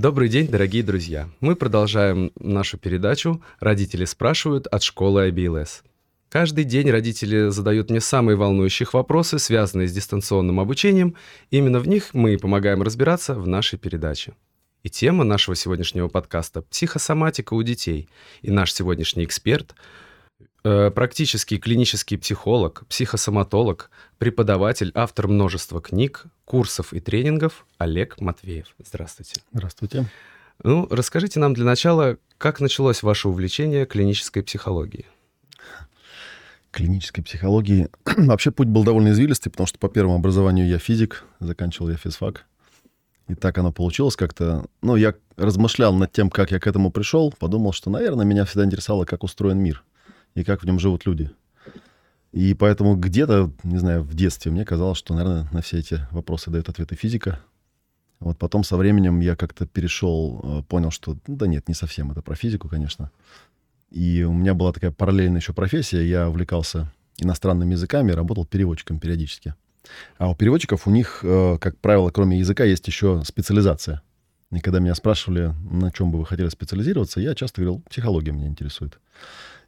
Добрый день, дорогие друзья. Мы продолжаем нашу передачу «Родители спрашивают» от школы IBLS. Каждый день родители задают мне самые волнующие вопросы, связанные с дистанционным обучением. Именно в них мы и помогаем разбираться в нашей передаче. И тема нашего сегодняшнего подкаста – психосоматика у детей. И наш сегодняшний эксперт – практический клинический психолог, психосоматолог, преподаватель, автор множества книг, курсов и тренингов Олег Матвеев. Здравствуйте. Здравствуйте. Ну, расскажите нам для начала, как началось ваше увлечение клинической психологией? Клинической психологии. Вообще путь был довольно извилистый, потому что по первому образованию я физик, заканчивал я физфак. И так оно получилось как-то. Ну, я размышлял над тем, как я к этому пришел, подумал, что, наверное, меня всегда интересовало, как устроен мир и как в нем живут люди. И поэтому где-то, не знаю, в детстве мне казалось, что, наверное, на все эти вопросы дает ответы физика. Вот потом со временем я как-то перешел, э, понял, что, ну, да нет, не совсем это про физику, конечно. И у меня была такая параллельная еще профессия. Я увлекался иностранными языками, работал переводчиком периодически. А у переводчиков у них, э, как правило, кроме языка, есть еще специализация. И когда меня спрашивали, на чем бы вы хотели специализироваться, я часто говорил, психология меня интересует.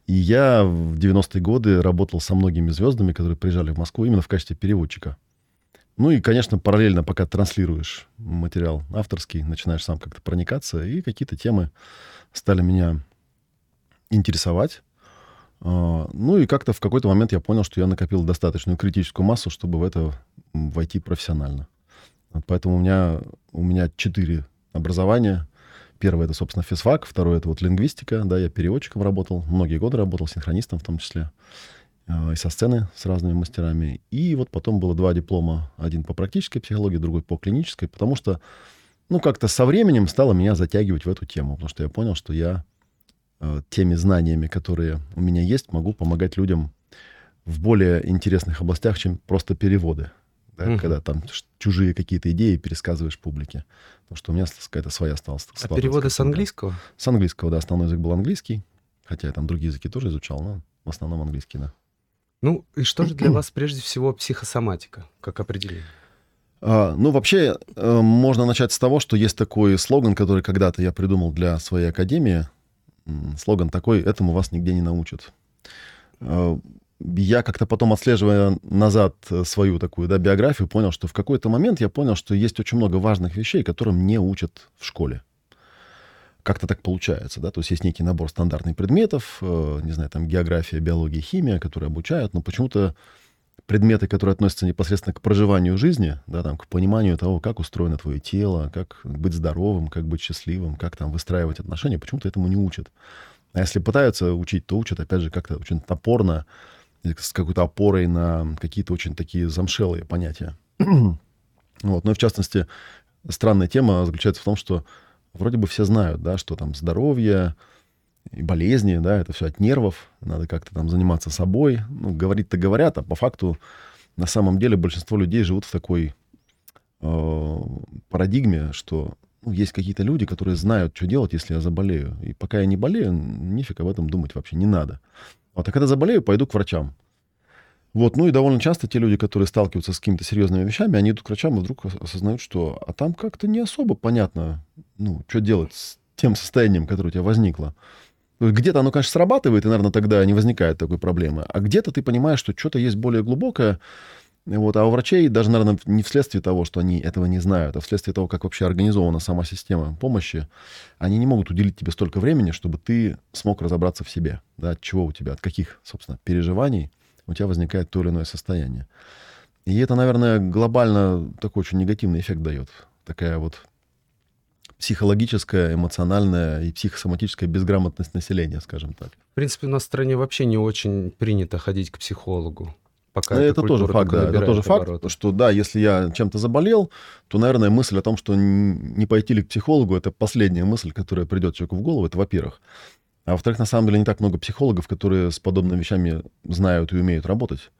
И я в 90-е годы работал со многими звездами, которые приезжали в Москву именно в качестве переводчика. Ну и, конечно, параллельно, пока транслируешь материал авторский, начинаешь сам как-то проникаться, и какие-то темы стали меня интересовать. А, ну и как-то в какой-то момент я понял, что я накопил достаточную критическую массу, чтобы в это войти профессионально. Поэтому у меня, у меня четыре образования. Первое — это, собственно, физфак, второе — это вот лингвистика, да, я переводчиком работал, многие годы работал, синхронистом в том числе, э, и со сцены с разными мастерами. И вот потом было два диплома, один по практической психологии, другой по клинической, потому что, ну, как-то со временем стало меня затягивать в эту тему, потому что я понял, что я э, теми знаниями, которые у меня есть, могу помогать людям в более интересных областях, чем просто переводы да, угу. когда там чужие какие-то идеи пересказываешь публике. Потому что у меня какая-то своя осталась. А переводы с английского? С английского, да. Основной язык был английский. Хотя я там другие языки тоже изучал, но в основном английский, да. Ну, и что же для вас прежде всего психосоматика, как определение? А, ну, вообще, э, можно начать с того, что есть такой слоган, который когда-то я придумал для своей академии. Слоган такой «Этому вас нигде не научат». А, я как-то потом, отслеживая назад э, свою такую да, биографию, понял, что в какой-то момент я понял, что есть очень много важных вещей, которым не учат в школе. Как-то так получается, да, то есть есть некий набор стандартных предметов, э, не знаю, там география, биология, химия, которые обучают, но почему-то предметы, которые относятся непосредственно к проживанию жизни, да, там, к пониманию того, как устроено твое тело, как быть здоровым, как быть счастливым, как там выстраивать отношения, почему-то этому не учат. А если пытаются учить, то учат, опять же, как-то очень топорно, с какой-то опорой на какие-то очень такие замшелые понятия. вот. И в частности, странная тема заключается в том, что вроде бы все знают, да, что там здоровье и болезни, да, это все от нервов, надо как-то там заниматься собой. Ну, говорить-то говорят, а по факту на самом деле большинство людей живут в такой э, парадигме, что ну, есть какие-то люди, которые знают, что делать, если я заболею. И пока я не болею, нифиг об этом думать вообще не надо. Вот, а когда заболею, пойду к врачам. Вот, ну и довольно часто те люди, которые сталкиваются с какими-то серьезными вещами, они идут к врачам и вдруг осознают, что а там как-то не особо понятно, ну, что делать с тем состоянием, которое у тебя возникло. Где-то оно, конечно, срабатывает, и, наверное, тогда не возникает такой проблемы. А где-то ты понимаешь, что что-то есть более глубокое, вот, а у врачей даже, наверное, не вследствие того, что они этого не знают, а вследствие того, как вообще организована сама система помощи, они не могут уделить тебе столько времени, чтобы ты смог разобраться в себе. Да, от чего у тебя, от каких, собственно, переживаний у тебя возникает то или иное состояние. И это, наверное, глобально такой очень негативный эффект дает. Такая вот психологическая, эмоциональная и психосоматическая безграмотность населения, скажем так. В принципе, у нас в стране вообще не очень принято ходить к психологу. Пока это тоже факт, да. Это тоже обороты. факт, что да, если я чем-то заболел, то, наверное, мысль о том, что не пойти ли к психологу, это последняя мысль, которая придет человеку в голову, это во-первых. А во-вторых, на самом деле не так много психологов, которые с подобными вещами знают и умеют работать.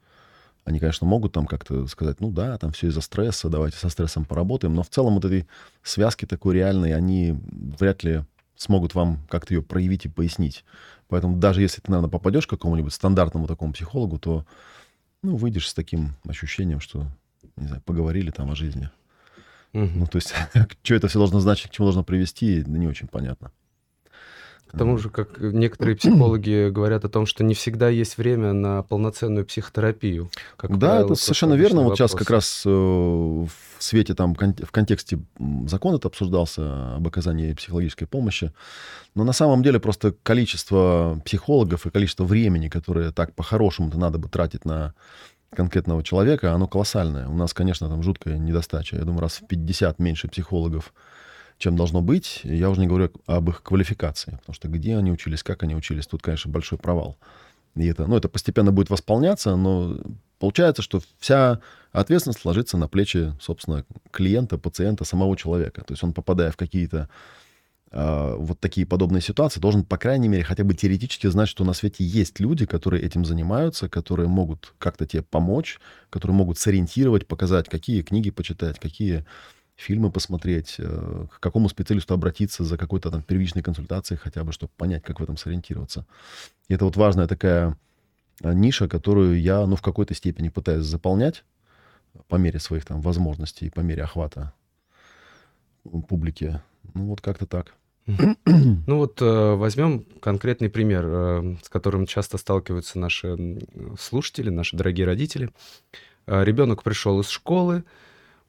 Они, конечно, могут там как-то сказать, ну да, там все из-за стресса, давайте со стрессом поработаем. Но в целом вот этой связки такой реальной, они вряд ли смогут вам как-то ее проявить и пояснить. Поэтому даже если ты, наверное, попадешь к какому-нибудь стандартному такому психологу, то ну, выйдешь с таким ощущением, что, не знаю, поговорили там о жизни. Угу. Ну, то есть, что это все должно значить, к чему должно привести, не очень понятно. К тому же, как некоторые психологи говорят о том, что не всегда есть время на полноценную психотерапию. Как да, правило, это совершенно верно. Вот сейчас как раз э, в свете там в контексте закон это обсуждался об оказании психологической помощи. Но на самом деле просто количество психологов и количество времени, которое так по-хорошему-то надо бы тратить на конкретного человека, оно колоссальное. У нас, конечно, там жуткая недостача. Я думаю, раз в 50 меньше психологов чем должно быть. Я уже не говорю об их квалификации, потому что где они учились, как они учились, тут, конечно, большой провал. И это, ну, это постепенно будет восполняться, но получается, что вся ответственность ложится на плечи, собственно, клиента, пациента, самого человека. То есть он, попадая в какие-то э, вот такие подобные ситуации, должен, по крайней мере, хотя бы теоретически знать, что на свете есть люди, которые этим занимаются, которые могут как-то тебе помочь, которые могут сориентировать, показать, какие книги почитать, какие фильмы посмотреть, э, к какому специалисту обратиться за какой-то там первичной консультацией хотя бы, чтобы понять, как в этом сориентироваться. И это вот важная такая э, ниша, которую я, ну, в какой-то степени пытаюсь заполнять по мере своих там возможностей, по мере охвата публики. Ну, вот как-то так. Ну вот э, возьмем конкретный пример, с которым часто сталкиваются наши слушатели, наши дорогие родители. Ребенок пришел из школы,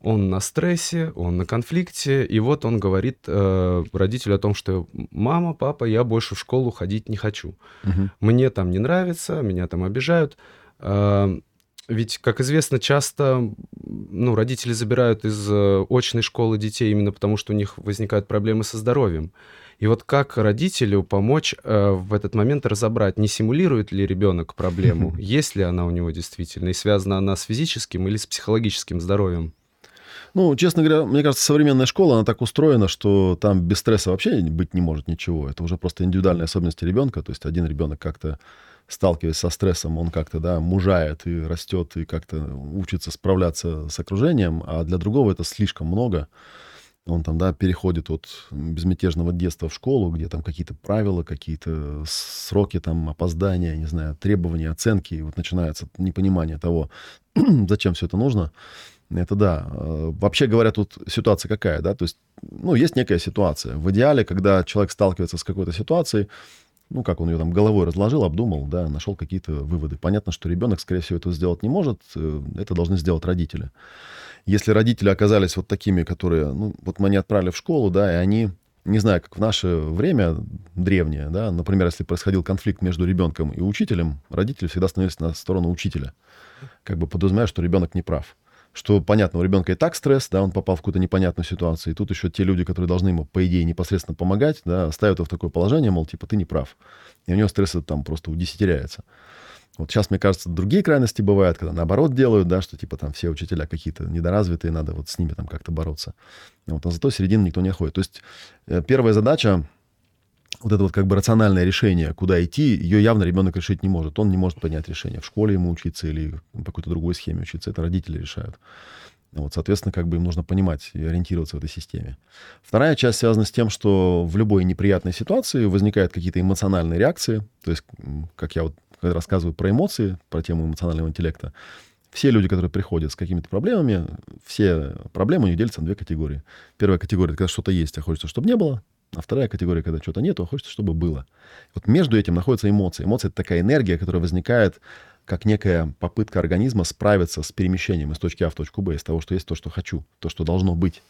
он на стрессе, он на конфликте, и вот он говорит э, родителю о том, что мама, папа, я больше в школу ходить не хочу. Угу. Мне там не нравится, меня там обижают. Э, ведь, как известно, часто ну, родители забирают из э, очной школы детей именно потому, что у них возникают проблемы со здоровьем. И вот как родителю помочь э, в этот момент разобрать, не симулирует ли ребенок проблему, есть ли она у него действительно, и связана она с физическим или с психологическим здоровьем? Ну, честно говоря, мне кажется, современная школа, она так устроена, что там без стресса вообще быть не может ничего. Это уже просто индивидуальные особенности ребенка. То есть один ребенок как-то сталкиваясь со стрессом, он как-то, да, мужает и растет, и как-то учится справляться с окружением, а для другого это слишком много. Он там, да, переходит от безмятежного детства в школу, где там какие-то правила, какие-то сроки там опоздания, не знаю, требования, оценки, и вот начинается непонимание того, зачем все это нужно. Это да. Э, вообще говоря, тут ситуация какая, да? То есть, ну, есть некая ситуация. В идеале, когда человек сталкивается с какой-то ситуацией, ну, как он ее там головой разложил, обдумал, да, нашел какие-то выводы. Понятно, что ребенок, скорее всего, этого сделать не может. Э, это должны сделать родители. Если родители оказались вот такими, которые, ну, вот мы не отправили в школу, да, и они, не знаю, как в наше время древнее, да, например, если происходил конфликт между ребенком и учителем, родители всегда становились на сторону учителя, как бы подразумевая, что ребенок не прав что, понятно, у ребенка и так стресс, да, он попал в какую-то непонятную ситуацию, и тут еще те люди, которые должны ему, по идее, непосредственно помогать, да, ставят его в такое положение, мол, типа, ты не прав. И у него стресс там просто удесятеряется. Вот сейчас, мне кажется, другие крайности бывают, когда наоборот делают, да, что типа там все учителя какие-то недоразвитые, надо вот с ними там как-то бороться. Вот, а зато середины никто не ходит. То есть э, первая задача вот это вот как бы рациональное решение, куда идти, ее явно ребенок решить не может. Он не может понять решение. В школе ему учиться или по какой-то другой схеме учиться. Это родители решают. Вот, соответственно, как бы им нужно понимать и ориентироваться в этой системе. Вторая часть связана с тем, что в любой неприятной ситуации возникают какие-то эмоциональные реакции. То есть, как я вот рассказываю про эмоции, про тему эмоционального интеллекта, все люди, которые приходят с какими-то проблемами, все проблемы у них делятся на две категории. Первая категория — это когда что-то есть, а хочется, чтобы не было. А вторая категория, когда что-то нету, а хочется, чтобы было. Вот между этим находятся эмоции. Эмоции — это такая энергия, которая возникает как некая попытка организма справиться с перемещением из точки А в точку Б, из того, что есть то, что хочу, то, что должно быть.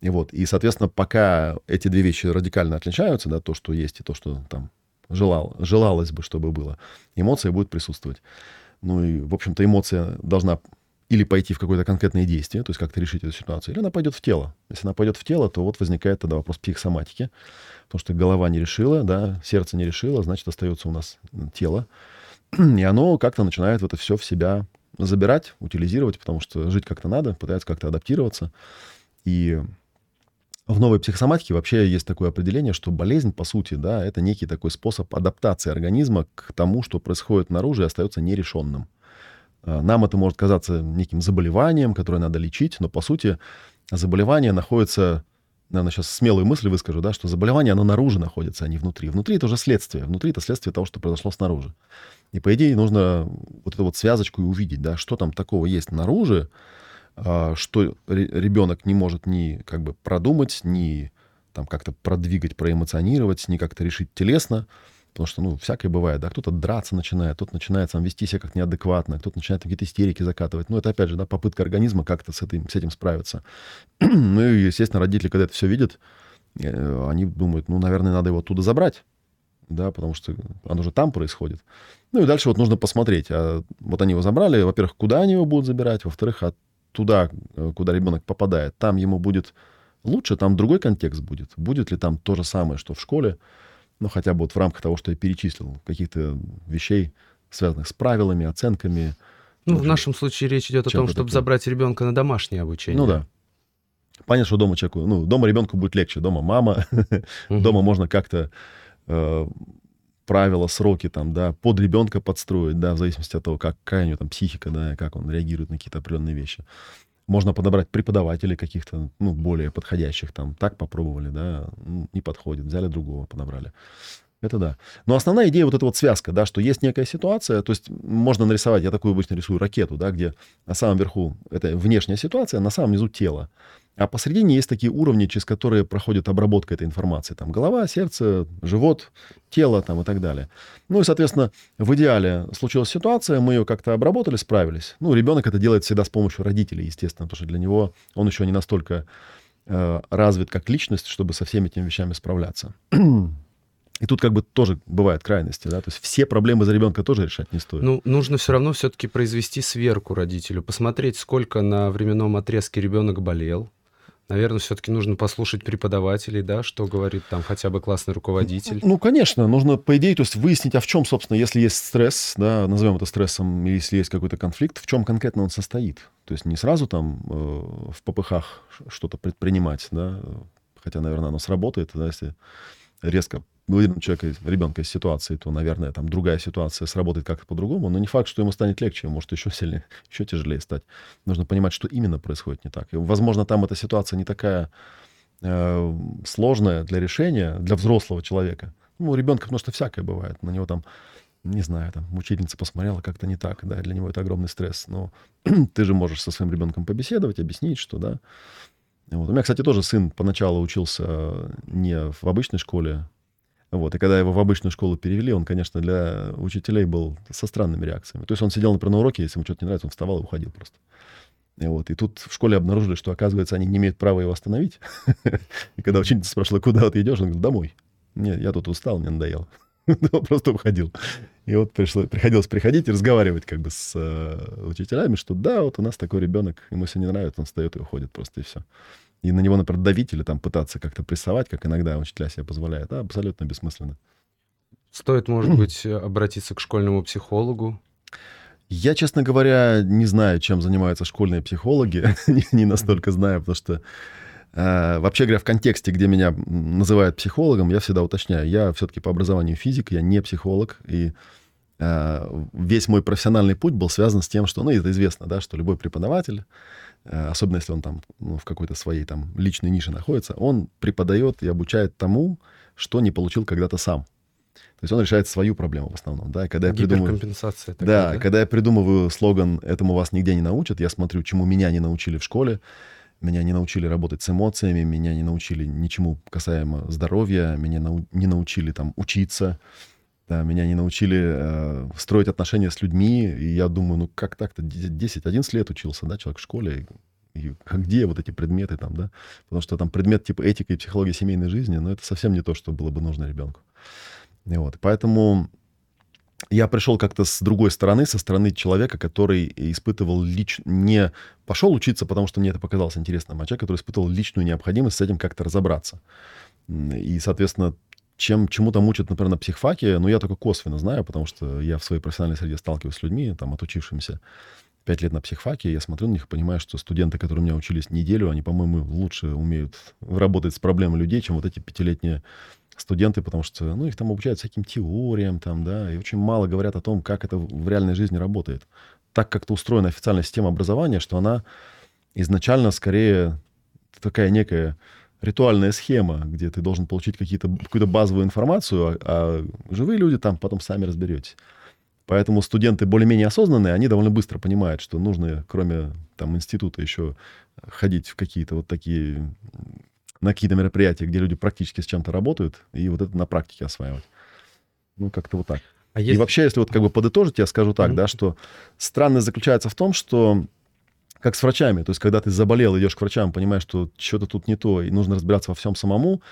И вот, и, соответственно, пока эти две вещи радикально отличаются, да, то, что есть и то, что там желал, желалось бы, чтобы было, эмоция будет присутствовать. Ну и, в общем-то, эмоция должна или пойти в какое-то конкретное действие, то есть как-то решить эту ситуацию, или она пойдет в тело. Если она пойдет в тело, то вот возникает тогда вопрос психосоматики, потому что голова не решила, да, сердце не решило, значит, остается у нас тело, и оно как-то начинает это все в себя забирать, утилизировать, потому что жить как-то надо, пытается как-то адаптироваться. И в новой психосоматике вообще есть такое определение, что болезнь, по сути, да, это некий такой способ адаптации организма к тому, что происходит наружу и остается нерешенным. А, нам это может казаться неким заболеванием, которое надо лечить, но по сути заболевание находится, наверное, сейчас смелую мысль выскажу, да, что заболевание, оно наружу находится, а не внутри. Внутри это уже следствие, внутри это следствие того, что произошло снаружи. И по идее нужно вот эту вот связочку и увидеть, да, что там такого есть наружу, а, что ребенок не может ни как бы продумать, ни там как-то продвигать, проэмоционировать, ни как-то решить телесно, потому что, ну, всякое бывает, да, кто-то драться начинает, кто-то начинает сам вести себя как неадекватно, кто-то начинает какие-то истерики закатывать. Ну, это, опять же, да, попытка организма как-то с этим, с этим справиться. ну, и, естественно, родители, когда это все видят, э, они думают, ну, наверное, надо его оттуда забрать, да, потому что оно же там происходит. Ну, и дальше вот нужно посмотреть. А вот они его забрали, во-первых, куда они его будут забирать, во-вторых, от туда, э, куда ребенок попадает, там ему будет лучше, там другой контекст будет. Будет ли там то же самое, что в школе, ну, хотя бы вот в рамках того, что я перечислил, каких-то вещей, связанных с правилами, оценками. Ну, в нашем случае речь идет о том, чтобы такое. забрать ребенка на домашнее обучение. Ну да. Понятно, что дома человеку, ну, дома ребенку будет легче, дома мама, дома можно как-то э, правила, сроки там, да, под ребенка подстроить, да, в зависимости от того, как, какая у него там психика, да, как он реагирует на какие-то определенные вещи. Можно подобрать преподавателей каких-то, ну, более подходящих там. Так попробовали, да, ну, не подходит, взяли другого, подобрали. Это да. Но основная идея вот эта вот связка, да, что есть некая ситуация, то есть можно нарисовать, я такую обычно рисую ракету, да, где на самом верху это внешняя ситуация, на самом низу тело. А посередине есть такие уровни, через которые проходит обработка этой информации. Там голова, сердце, живот, тело там, и так далее. Ну и, соответственно, в идеале случилась ситуация, мы ее как-то обработали, справились. Ну, ребенок это делает всегда с помощью родителей, естественно, потому что для него он еще не настолько э, развит как личность, чтобы со всеми этими вещами справляться. И тут как бы тоже бывают крайности, да, то есть все проблемы за ребенка тоже решать не стоит. Ну, нужно все равно все-таки произвести сверку родителю, посмотреть, сколько на временном отрезке ребенок болел, Наверное, все-таки нужно послушать преподавателей, да, что говорит там хотя бы классный руководитель. Ну, конечно, нужно, по идее, то есть выяснить, а в чем, собственно, если есть стресс, да, назовем это стрессом, или если есть какой-то конфликт, в чем конкретно он состоит. То есть не сразу там э, в попыхах что-то предпринимать, да, хотя, наверное, оно сработает, да, если резко выдернуть человека, ребенка из ситуации, то, наверное, там другая ситуация сработает как-то по-другому, но не факт, что ему станет легче, может еще сильнее, еще тяжелее стать. Нужно понимать, что именно происходит не так. И, возможно, там эта ситуация не такая э, сложная для решения, для взрослого человека. Ну, у ребенка, потому что всякое бывает. На него там, не знаю, там, учительница посмотрела как-то не так, да, для него это огромный стресс. Но ты же можешь со своим ребенком побеседовать, объяснить, что, да. Вот. У меня, кстати, тоже сын поначалу учился не в обычной школе, вот. И когда его в обычную школу перевели, он, конечно, для учителей был со странными реакциями. То есть он сидел, например, на уроке, если ему что-то не нравится, он вставал и уходил просто. И, вот. и тут в школе обнаружили, что, оказывается, они не имеют права его остановить. И когда учительница спрашивала, куда ты идешь, он говорит, домой. Нет, я тут устал, мне надоело. Он просто уходил. И вот пришло, приходилось приходить и разговаривать как бы с э, учителями, что да, вот у нас такой ребенок, ему все не нравится, он встает и уходит просто, и все и на него, например, давить или там пытаться как-то прессовать, как иногда учителя себе позволяют, да, абсолютно бессмысленно. Стоит, может быть, обратиться к школьному психологу? Я, честно говоря, не знаю, чем занимаются школьные психологи, не настолько знаю, потому что э, вообще говоря, в контексте, где меня называют психологом, я всегда уточняю, я все-таки по образованию физик, я не психолог, и весь мой профессиональный путь был связан с тем, что, ну, это известно, да, что любой преподаватель, Э, особенно если он там ну, в какой-то своей там личной нише находится, он преподает и обучает тому, что не получил когда-то сам. То есть он решает свою проблему в основном, да. Когда я придумываю, такая, да, да, когда я придумываю слоган "этому вас нигде не научат", я смотрю, чему меня не научили в школе, меня не научили работать с эмоциями, меня не научили ничему касаемо здоровья, меня нау- не научили там учиться, да, меня не научили э, строить отношения с людьми. И я думаю, ну как так-то? 10-11 лет учился, да, человек в школе. И, и а где вот эти предметы там, да? Потому что там предмет типа этика и психология семейной жизни, но это совсем не то, что было бы нужно ребенку. И вот, поэтому я пришел как-то с другой стороны, со стороны человека, который испытывал лич... не пошел учиться, потому что мне это показалось интересным, а человек, который испытывал личную необходимость с этим как-то разобраться. И, соответственно, чем чему-то мучат, например, на психфаке, ну, я только косвенно знаю, потому что я в своей профессиональной среде сталкиваюсь с людьми, там, отучившимися пять лет на психфаке, я смотрю на них и понимаю, что студенты, которые у меня учились неделю, они, по-моему, лучше умеют работать с проблемой людей, чем вот эти пятилетние студенты, потому что, ну, их там обучают всяким теориям, там, да, и очень мало говорят о том, как это в реальной жизни работает. Так как-то устроена официальная система образования, что она изначально скорее такая некая ритуальная схема, где ты должен получить какую-то базовую информацию, а, а живые люди там потом сами разберетесь. Поэтому студенты более-менее осознанные, они довольно быстро понимают, что нужно, кроме там института, еще ходить в какие-то вот такие на какие-то мероприятия, где люди практически с чем-то работают, и вот это на практике осваивать. Ну, как-то вот так. А есть... И вообще, если вот как бы подытожить, я скажу так, mm-hmm. да, что странность заключается в том, что как с врачами, то есть когда ты заболел, идешь к врачам, понимаешь, что что-то тут не то, и нужно разбираться во всем самому,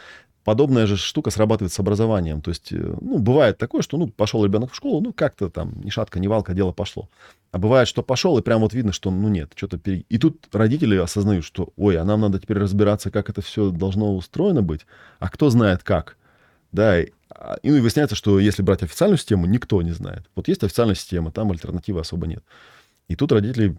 подобная же штука срабатывает с образованием. То есть, э, ну, бывает такое, что, ну, пошел ребенок в школу, ну, как-то там ни шатка, ни валка, дело пошло. А бывает, что пошел, и прям вот видно, что, ну, нет, что-то... Пере... И тут родители осознают, что, ой, а нам надо теперь разбираться, как это все должно устроено быть, а кто знает как. Да, и, а, и ну, выясняется, что если брать официальную систему, никто не знает. Вот есть официальная система, там альтернативы особо нет. И тут родители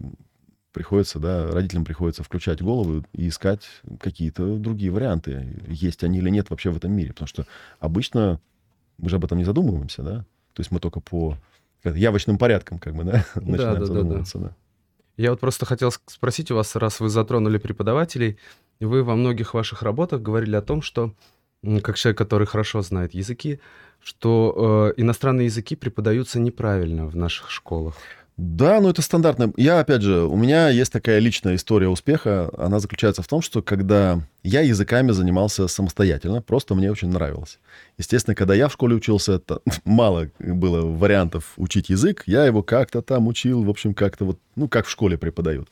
приходится, да, родителям приходится включать голову и искать какие-то другие варианты, есть они или нет вообще в этом мире. Потому что обычно мы же об этом не задумываемся, да. То есть мы только по явочным порядкам, как бы, да, начинаем да, задумываться, да. да. Я вот просто хотел спросить у вас, раз вы затронули преподавателей, вы во многих ваших работах говорили о том, что, как человек, который хорошо знает языки, что э, иностранные языки преподаются неправильно в наших школах. Да, ну это стандартно. Я, опять же, у меня есть такая личная история успеха. Она заключается в том, что когда я языками занимался самостоятельно, просто мне очень нравилось. Естественно, когда я в школе учился, это мало было вариантов учить язык. Я его как-то там учил, в общем, как-то вот, ну, как в школе преподают.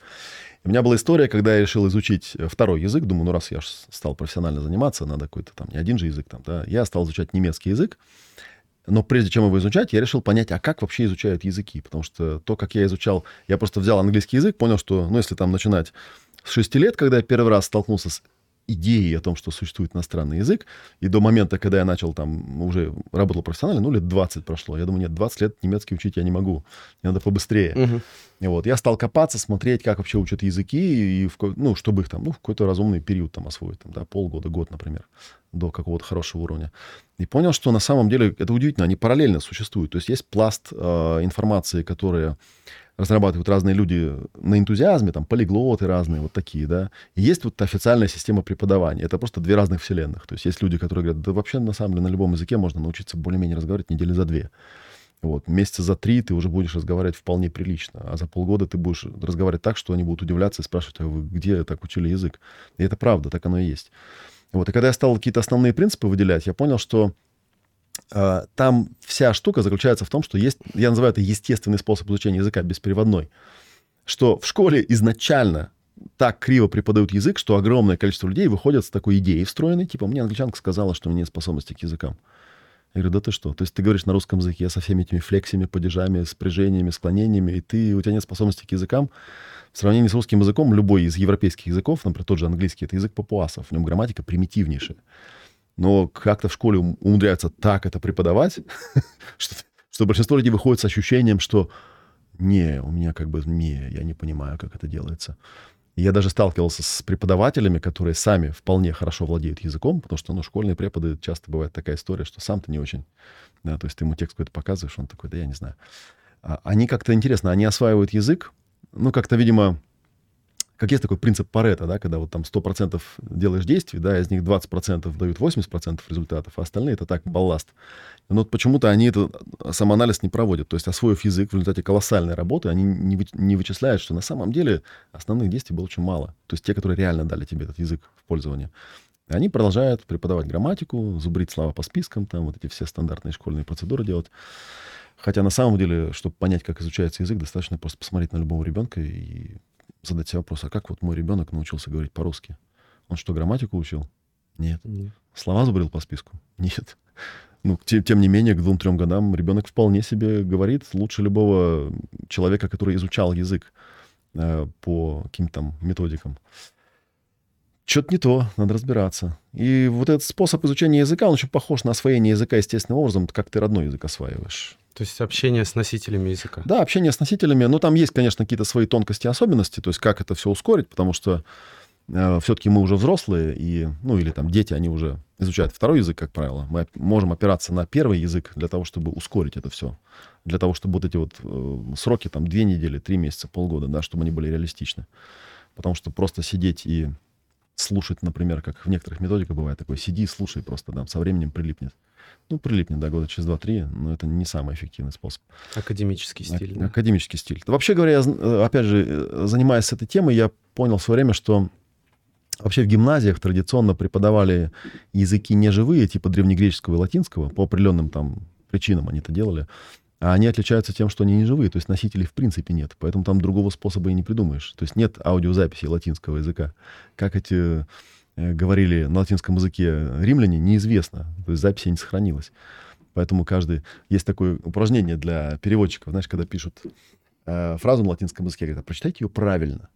У меня была история, когда я решил изучить второй язык. Думаю, ну, раз я стал профессионально заниматься, надо какой-то там, не один же язык там, да. Я стал изучать немецкий язык. Но прежде чем его изучать, я решил понять, а как вообще изучают языки. Потому что то, как я изучал... Я просто взял английский язык, понял, что, ну, если там начинать с 6 лет, когда я первый раз столкнулся с идеей о том, что существует иностранный язык, и до момента, когда я начал там, уже работал профессионально, ну, лет 20 прошло. Я думаю, нет, 20 лет немецкий учить я не могу. Мне надо побыстрее. Угу. И вот, я стал копаться, смотреть, как вообще учат языки, и в, ну, чтобы их там, ну, в какой-то разумный период там освоить, там, да, полгода, год, например, до какого-то хорошего уровня. И понял, что на самом деле это удивительно, они параллельно существуют. То есть есть пласт э, информации, которая разрабатывают разные люди на энтузиазме, там, полиглоты разные, вот такие, да. И есть вот официальная система преподавания. Это просто две разных вселенных. То есть есть люди, которые говорят, да вообще, на самом деле, на любом языке можно научиться более-менее разговаривать недели за две. Вот. Месяца за три ты уже будешь разговаривать вполне прилично, а за полгода ты будешь разговаривать так, что они будут удивляться и спрашивать, а вы где так учили язык? И это правда, так оно и есть. Вот. И когда я стал какие-то основные принципы выделять, я понял, что там вся штука заключается в том, что есть, я называю это естественный способ изучения языка, беспереводной, что в школе изначально так криво преподают язык, что огромное количество людей выходят с такой идеей встроенной, типа, мне англичанка сказала, что у меня нет способности к языкам. Я говорю, да ты что? То есть ты говоришь на русском языке со всеми этими флексиями, падежами, спряжениями, склонениями, и ты, у тебя нет способности к языкам. В сравнении с русским языком, любой из европейских языков, например, тот же английский, это язык папуасов, в нем грамматика примитивнейшая но как-то в школе умудряются так это преподавать, что, что большинство людей выходит с ощущением, что не, у меня как бы не, я не понимаю, как это делается. Я даже сталкивался с преподавателями, которые сами вполне хорошо владеют языком, потому что, ну, школьные преподы часто бывает такая история, что сам ты не очень, да, то есть ты ему текст какой-то показываешь, он такой, да я не знаю. А они как-то интересно, они осваивают язык, ну, как-то, видимо, как есть такой принцип Парета, да, когда вот там 100% делаешь действий, да, из них 20% дают 80% результатов, а остальные это так, балласт. Но вот почему-то они этот самоанализ не проводят. То есть, освоив язык в результате колоссальной работы, они не, вы, не вычисляют, что на самом деле основных действий было очень мало. То есть, те, которые реально дали тебе этот язык в пользование. Они продолжают преподавать грамматику, зубрить слова по спискам, там вот эти все стандартные школьные процедуры делать. Хотя на самом деле, чтобы понять, как изучается язык, достаточно просто посмотреть на любого ребенка и задать себе вопрос, а как вот мой ребенок научился говорить по-русски? Он что, грамматику учил? Нет. Нет. Слова забрил по списку? Нет. Ну, тем, тем не менее, к двум-трем годам ребенок вполне себе говорит лучше любого человека, который изучал язык э, по каким-то там методикам. Что-то не то, надо разбираться. И вот этот способ изучения языка, он очень похож на освоение языка естественным образом, как ты родной язык осваиваешь. То есть общение с носителями языка. Да, общение с носителями. Но там есть, конечно, какие-то свои тонкости особенности, то есть как это все ускорить, потому что э, все-таки мы уже взрослые, и, ну, или там дети, они уже изучают второй язык, как правило. Мы можем опираться на первый язык для того, чтобы ускорить это все. Для того, чтобы вот эти вот э, сроки, там, две недели, три месяца, полгода, да, чтобы они были реалистичны. Потому что просто сидеть и слушать, например, как в некоторых методиках бывает такое, сиди и слушай просто, да, со временем прилипнет. Ну, прилипнет, да, года через 2-3, но это не самый эффективный способ. Академический стиль. А- да? Академический стиль. Вообще говоря, я, э, опять же, э, занимаясь этой темой, я понял в свое время, что вообще в гимназиях традиционно преподавали языки неживые, типа древнегреческого и латинского, по определенным там причинам они это делали. А они отличаются тем, что они не живые, то есть носителей в принципе нет. Поэтому там другого способа и не придумаешь. То есть нет аудиозаписи латинского языка. Как эти говорили на латинском языке римляне, неизвестно. То есть записи не сохранилась. Поэтому каждый... Есть такое упражнение для переводчиков, знаешь, когда пишут э, фразу на латинском языке, говорят, «А прочитайте ее правильно.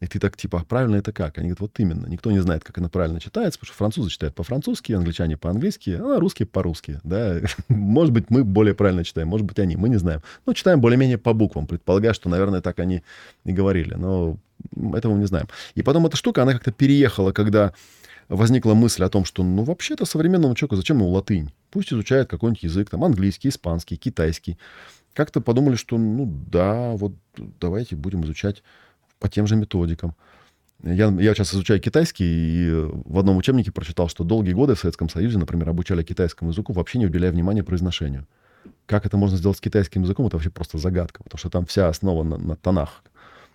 И ты так, типа, а правильно это как? Они говорят, вот именно. Никто не знает, как она правильно читается, потому что французы читают по-французски, англичане по-английски, а русские по-русски. Да? Может быть, мы более правильно читаем, может быть, они, мы не знаем. Но читаем более-менее по буквам, предполагая, что, наверное, так они и говорили. Но этого мы не знаем. И потом эта штука, она как-то переехала, когда возникла мысль о том, что, ну, вообще-то современному человеку зачем ему латынь? Пусть изучает какой-нибудь язык, там, английский, испанский, китайский. Как-то подумали, что, ну, да, вот давайте будем изучать по тем же методикам. Я, я сейчас изучаю китайский, и в одном учебнике прочитал, что долгие годы в Советском Союзе, например, обучали китайскому языку, вообще не уделяя внимания произношению. Как это можно сделать с китайским языком, это вообще просто загадка, потому что там вся основа на, на тонах.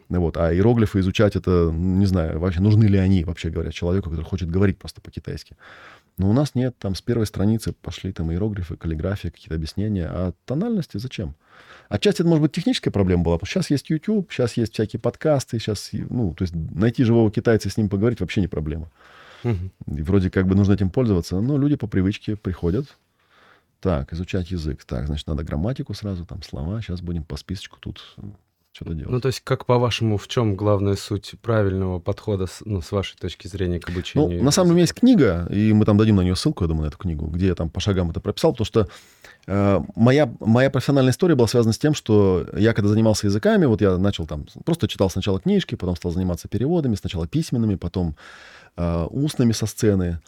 Вот. А иероглифы изучать это, не знаю, вообще нужны ли они, вообще говоря, человеку, который хочет говорить просто по-китайски. Но у нас нет, там с первой страницы пошли там иероглифы, каллиграфия, какие-то объяснения. А тональности зачем? Отчасти это, может быть, техническая проблема была, потому что сейчас есть YouTube, сейчас есть всякие подкасты, сейчас, ну, то есть найти живого китайца и с ним поговорить вообще не проблема. Угу. И вроде как бы нужно этим пользоваться, но люди по привычке приходят. Так, изучать язык. Так, значит, надо грамматику сразу, там слова. Сейчас будем по списочку тут что-то делать. Ну, то есть, как по-вашему, в чем главная суть правильного подхода, с, ну, с вашей точки зрения, к обучению? Ну, на самом деле, есть книга, и мы там дадим на нее ссылку, я думаю, на эту книгу, где я там по шагам это прописал, потому что э, моя, моя профессиональная история была связана с тем, что я, когда занимался языками, вот я начал там, просто читал сначала книжки, потом стал заниматься переводами, сначала письменными, потом э, устными со сцены,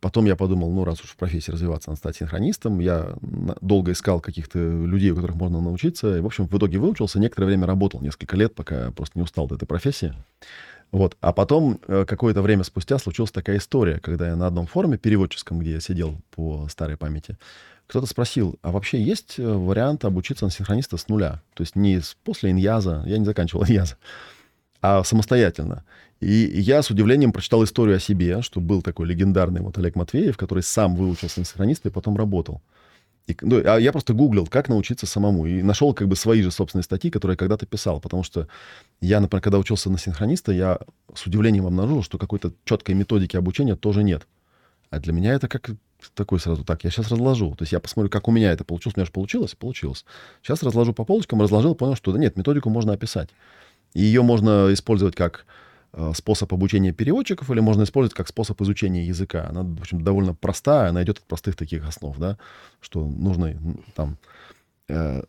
Потом я подумал, ну, раз уж в профессии развиваться, надо стать синхронистом. Я долго искал каких-то людей, у которых можно научиться. И, в общем, в итоге выучился. Некоторое время работал, несколько лет, пока просто не устал от этой профессии. Вот. А потом, э, какое-то время спустя, случилась такая история, когда я на одном форуме переводческом, где я сидел по старой памяти, кто-то спросил, а вообще есть э, вариант обучиться на синхрониста с нуля? То есть не после иньяза, я не заканчивал иньяза, а самостоятельно. И я с удивлением прочитал историю о себе, что был такой легендарный вот Олег Матвеев, который сам выучился на и потом работал. И, ну, а я просто гуглил, как научиться самому, и нашел как бы свои же собственные статьи, которые я когда-то писал, потому что я, например, когда учился на синхрониста, я с удивлением обнаружил, что какой-то четкой методики обучения тоже нет. А для меня это как такой сразу, так, я сейчас разложу. То есть я посмотрю, как у меня это получилось. У меня же получилось, получилось. Сейчас разложу по полочкам, разложил, понял, что да нет, методику можно описать. И ее можно использовать как способ обучения переводчиков или можно использовать как способ изучения языка. Она, в общем, довольно простая, она идет от простых таких основ, да, что нужно там э,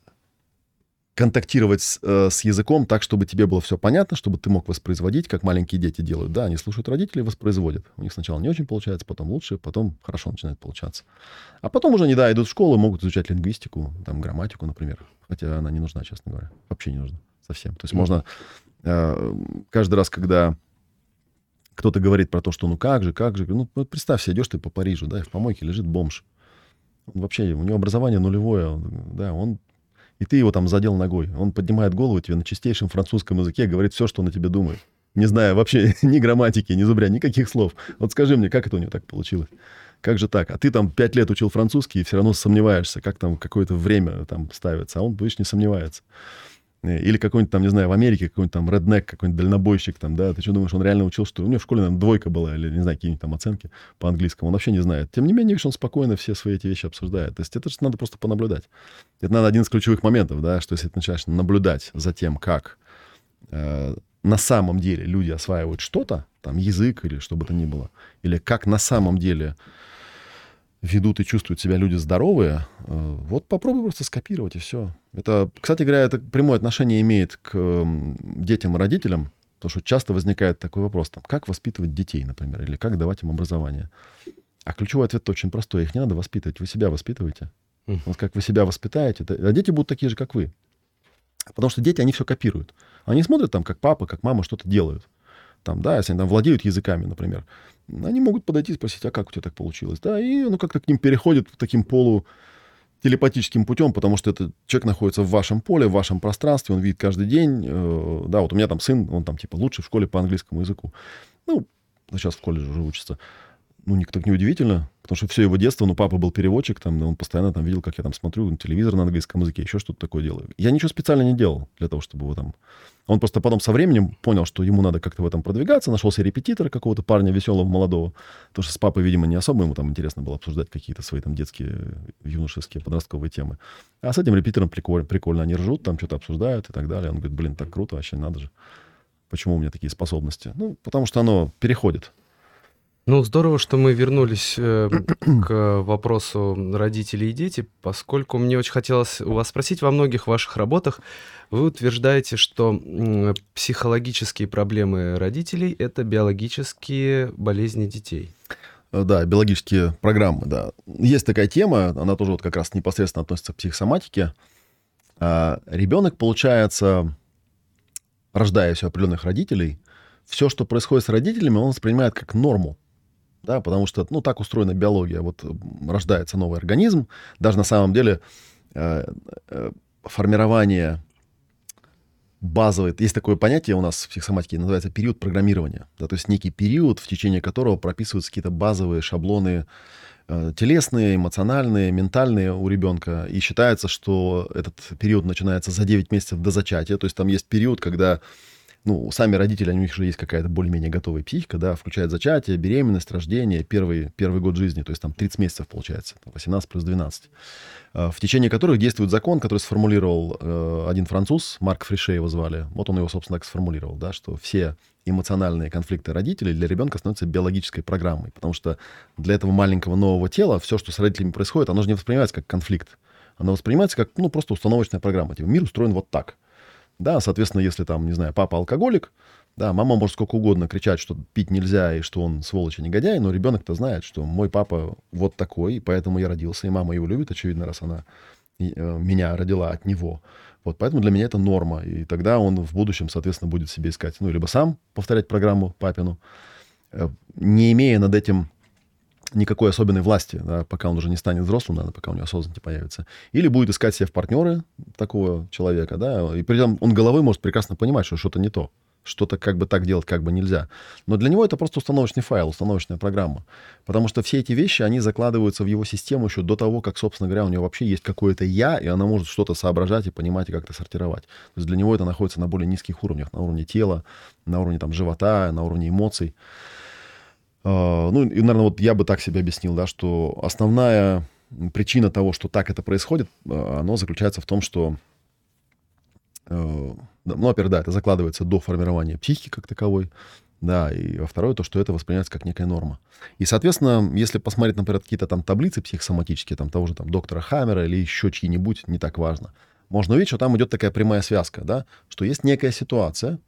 контактировать с, э, с языком так, чтобы тебе было все понятно, чтобы ты мог воспроизводить, как маленькие дети делают. Да, они слушают родителей, воспроизводят. У них сначала не очень получается, потом лучше, потом хорошо начинает получаться. А потом уже, не да, идут в школу, могут изучать лингвистику, там, грамматику, например. Хотя она не нужна, честно говоря. Вообще не нужна совсем. То есть mm-hmm. можно Э, каждый раз, когда кто-то говорит про то, что ну как же, как же, ну представь себе, идешь ты по Парижу, да, и в помойке лежит бомж. Он вообще, у него образование нулевое, да, он и ты его там задел ногой. Он поднимает голову тебе на чистейшем французском языке, говорит все, что он о тебе думает. Не зная вообще ни грамматики, ни зубря, никаких слов. Вот скажи мне, как это у него так получилось? Как же так? А ты там пять лет учил французский и все равно сомневаешься, как там какое-то время там ставится. А он, видишь, не сомневается. Э, или какой-нибудь там, не знаю, в Америке какой-нибудь там реднек, какой-нибудь дальнобойщик там, да, ты что думаешь, он реально учил, что у него в школе, наверное, двойка была, или, не знаю, какие-нибудь там оценки по английскому, он вообще не знает. Тем не менее, видишь, он спокойно все свои эти вещи обсуждает. То есть это же надо просто понаблюдать. Это надо один из ключевых моментов, да, что если ты начинаешь наблюдать за тем, как э, на самом деле люди осваивают что-то, там, язык или что бы то ни было, или как на самом деле ведут и чувствуют себя люди здоровые, э, вот попробуй просто скопировать и все. Это, кстати говоря, это прямое отношение имеет к детям и родителям, потому что часто возникает такой вопрос, там, как воспитывать детей, например, или как давать им образование. А ключевой ответ очень простой. Их не надо воспитывать, вы себя воспитываете. Вот как вы себя воспитаете, а дети будут такие же, как вы. Потому что дети, они все копируют. Они смотрят там, как папа, как мама что-то делают. Там, да, если они там владеют языками, например, они могут подойти и спросить, а как у тебя так получилось? Да, и ну как-то к ним переходит таким полу телепатическим путем, потому что этот человек находится в вашем поле, в вашем пространстве, он видит каждый день. Э, да, вот у меня там сын, он там типа лучший в школе по английскому языку. Ну, сейчас в колледже уже учится ну, не, так неудивительно, потому что все его детство, ну, папа был переводчик, там, он постоянно там видел, как я там смотрю телевизор на английском языке, еще что-то такое делаю. Я ничего специально не делал для того, чтобы его там... Он просто потом со временем понял, что ему надо как-то в этом продвигаться, нашелся репетитора какого-то парня веселого, молодого, потому что с папой, видимо, не особо ему там интересно было обсуждать какие-то свои там детские, юношеские, подростковые темы. А с этим репетитором прикольно, прикольно, они ржут, там что-то обсуждают и так далее. Он говорит, блин, так круто, вообще надо же. Почему у меня такие способности? Ну, потому что оно переходит. Ну, здорово, что мы вернулись э, к вопросу родителей и дети, поскольку мне очень хотелось у вас спросить, во многих ваших работах вы утверждаете, что э, психологические проблемы родителей — это биологические болезни детей. Э, да, биологические программы, да. Есть такая тема, она тоже вот как раз непосредственно относится к психосоматике. А, ребенок, получается, рождаясь у определенных родителей, все, что происходит с родителями, он воспринимает как норму да, потому что, ну, так устроена биология. Вот рождается новый организм, даже на самом деле э, э, формирование базовое, есть такое понятие у нас в психосоматике, называется период программирования, да, то есть некий период, в течение которого прописываются какие-то базовые шаблоны э, телесные, эмоциональные, ментальные у ребенка, и считается, что этот период начинается за 9 месяцев до зачатия, то есть там есть период, когда ну, сами родители, у них же есть какая-то более-менее готовая психика, да, включает зачатие, беременность, рождение, первый, первый год жизни, то есть там 30 месяцев получается, 18 плюс 12, а, в течение которых действует закон, который сформулировал э, один француз, Марк Фрише его звали, вот он его, собственно, так сформулировал, да, что все эмоциональные конфликты родителей для ребенка становятся биологической программой, потому что для этого маленького нового тела все, что с родителями происходит, оно же не воспринимается как конфликт, оно воспринимается как, ну, просто установочная программа. Типа, мир устроен вот так. Да, соответственно, если там, не знаю, папа алкоголик, да, мама может сколько угодно кричать, что пить нельзя и что он сволочь и негодяй, но ребенок-то знает, что мой папа вот такой, и поэтому я родился, и мама его любит, очевидно, раз она э, меня родила от него. Вот, поэтому для меня это норма. И тогда он в будущем, соответственно, будет себе искать, ну, либо сам повторять программу папину, э, не имея над этим никакой особенной власти, да, пока он уже не станет взрослым, наверное, пока у него осознанность появится. Или будет искать себе в партнеры такого человека, да, и при этом он головой может прекрасно понимать, что что-то не то, что-то как бы так делать как бы нельзя. Но для него это просто установочный файл, установочная программа. Потому что все эти вещи, они закладываются в его систему еще до того, как, собственно говоря, у него вообще есть какое-то «я», и она может что-то соображать и понимать, и как-то сортировать. То есть для него это находится на более низких уровнях, на уровне тела, на уровне там, живота, на уровне эмоций. А, ну, и, наверное, вот я бы так себе объяснил, да, что основная причина того, что так это происходит, а, оно заключается в том, что, э, ну, во-первых, да, это закладывается до формирования психики как таковой, да, и во второе, то, что это воспринимается как некая норма. И, соответственно, если посмотреть, например, какие-то там таблицы психосоматические, там того же там доктора Хаммера или еще чьи-нибудь, не так важно, можно увидеть, что там идет такая прямая связка, да, что есть некая ситуация,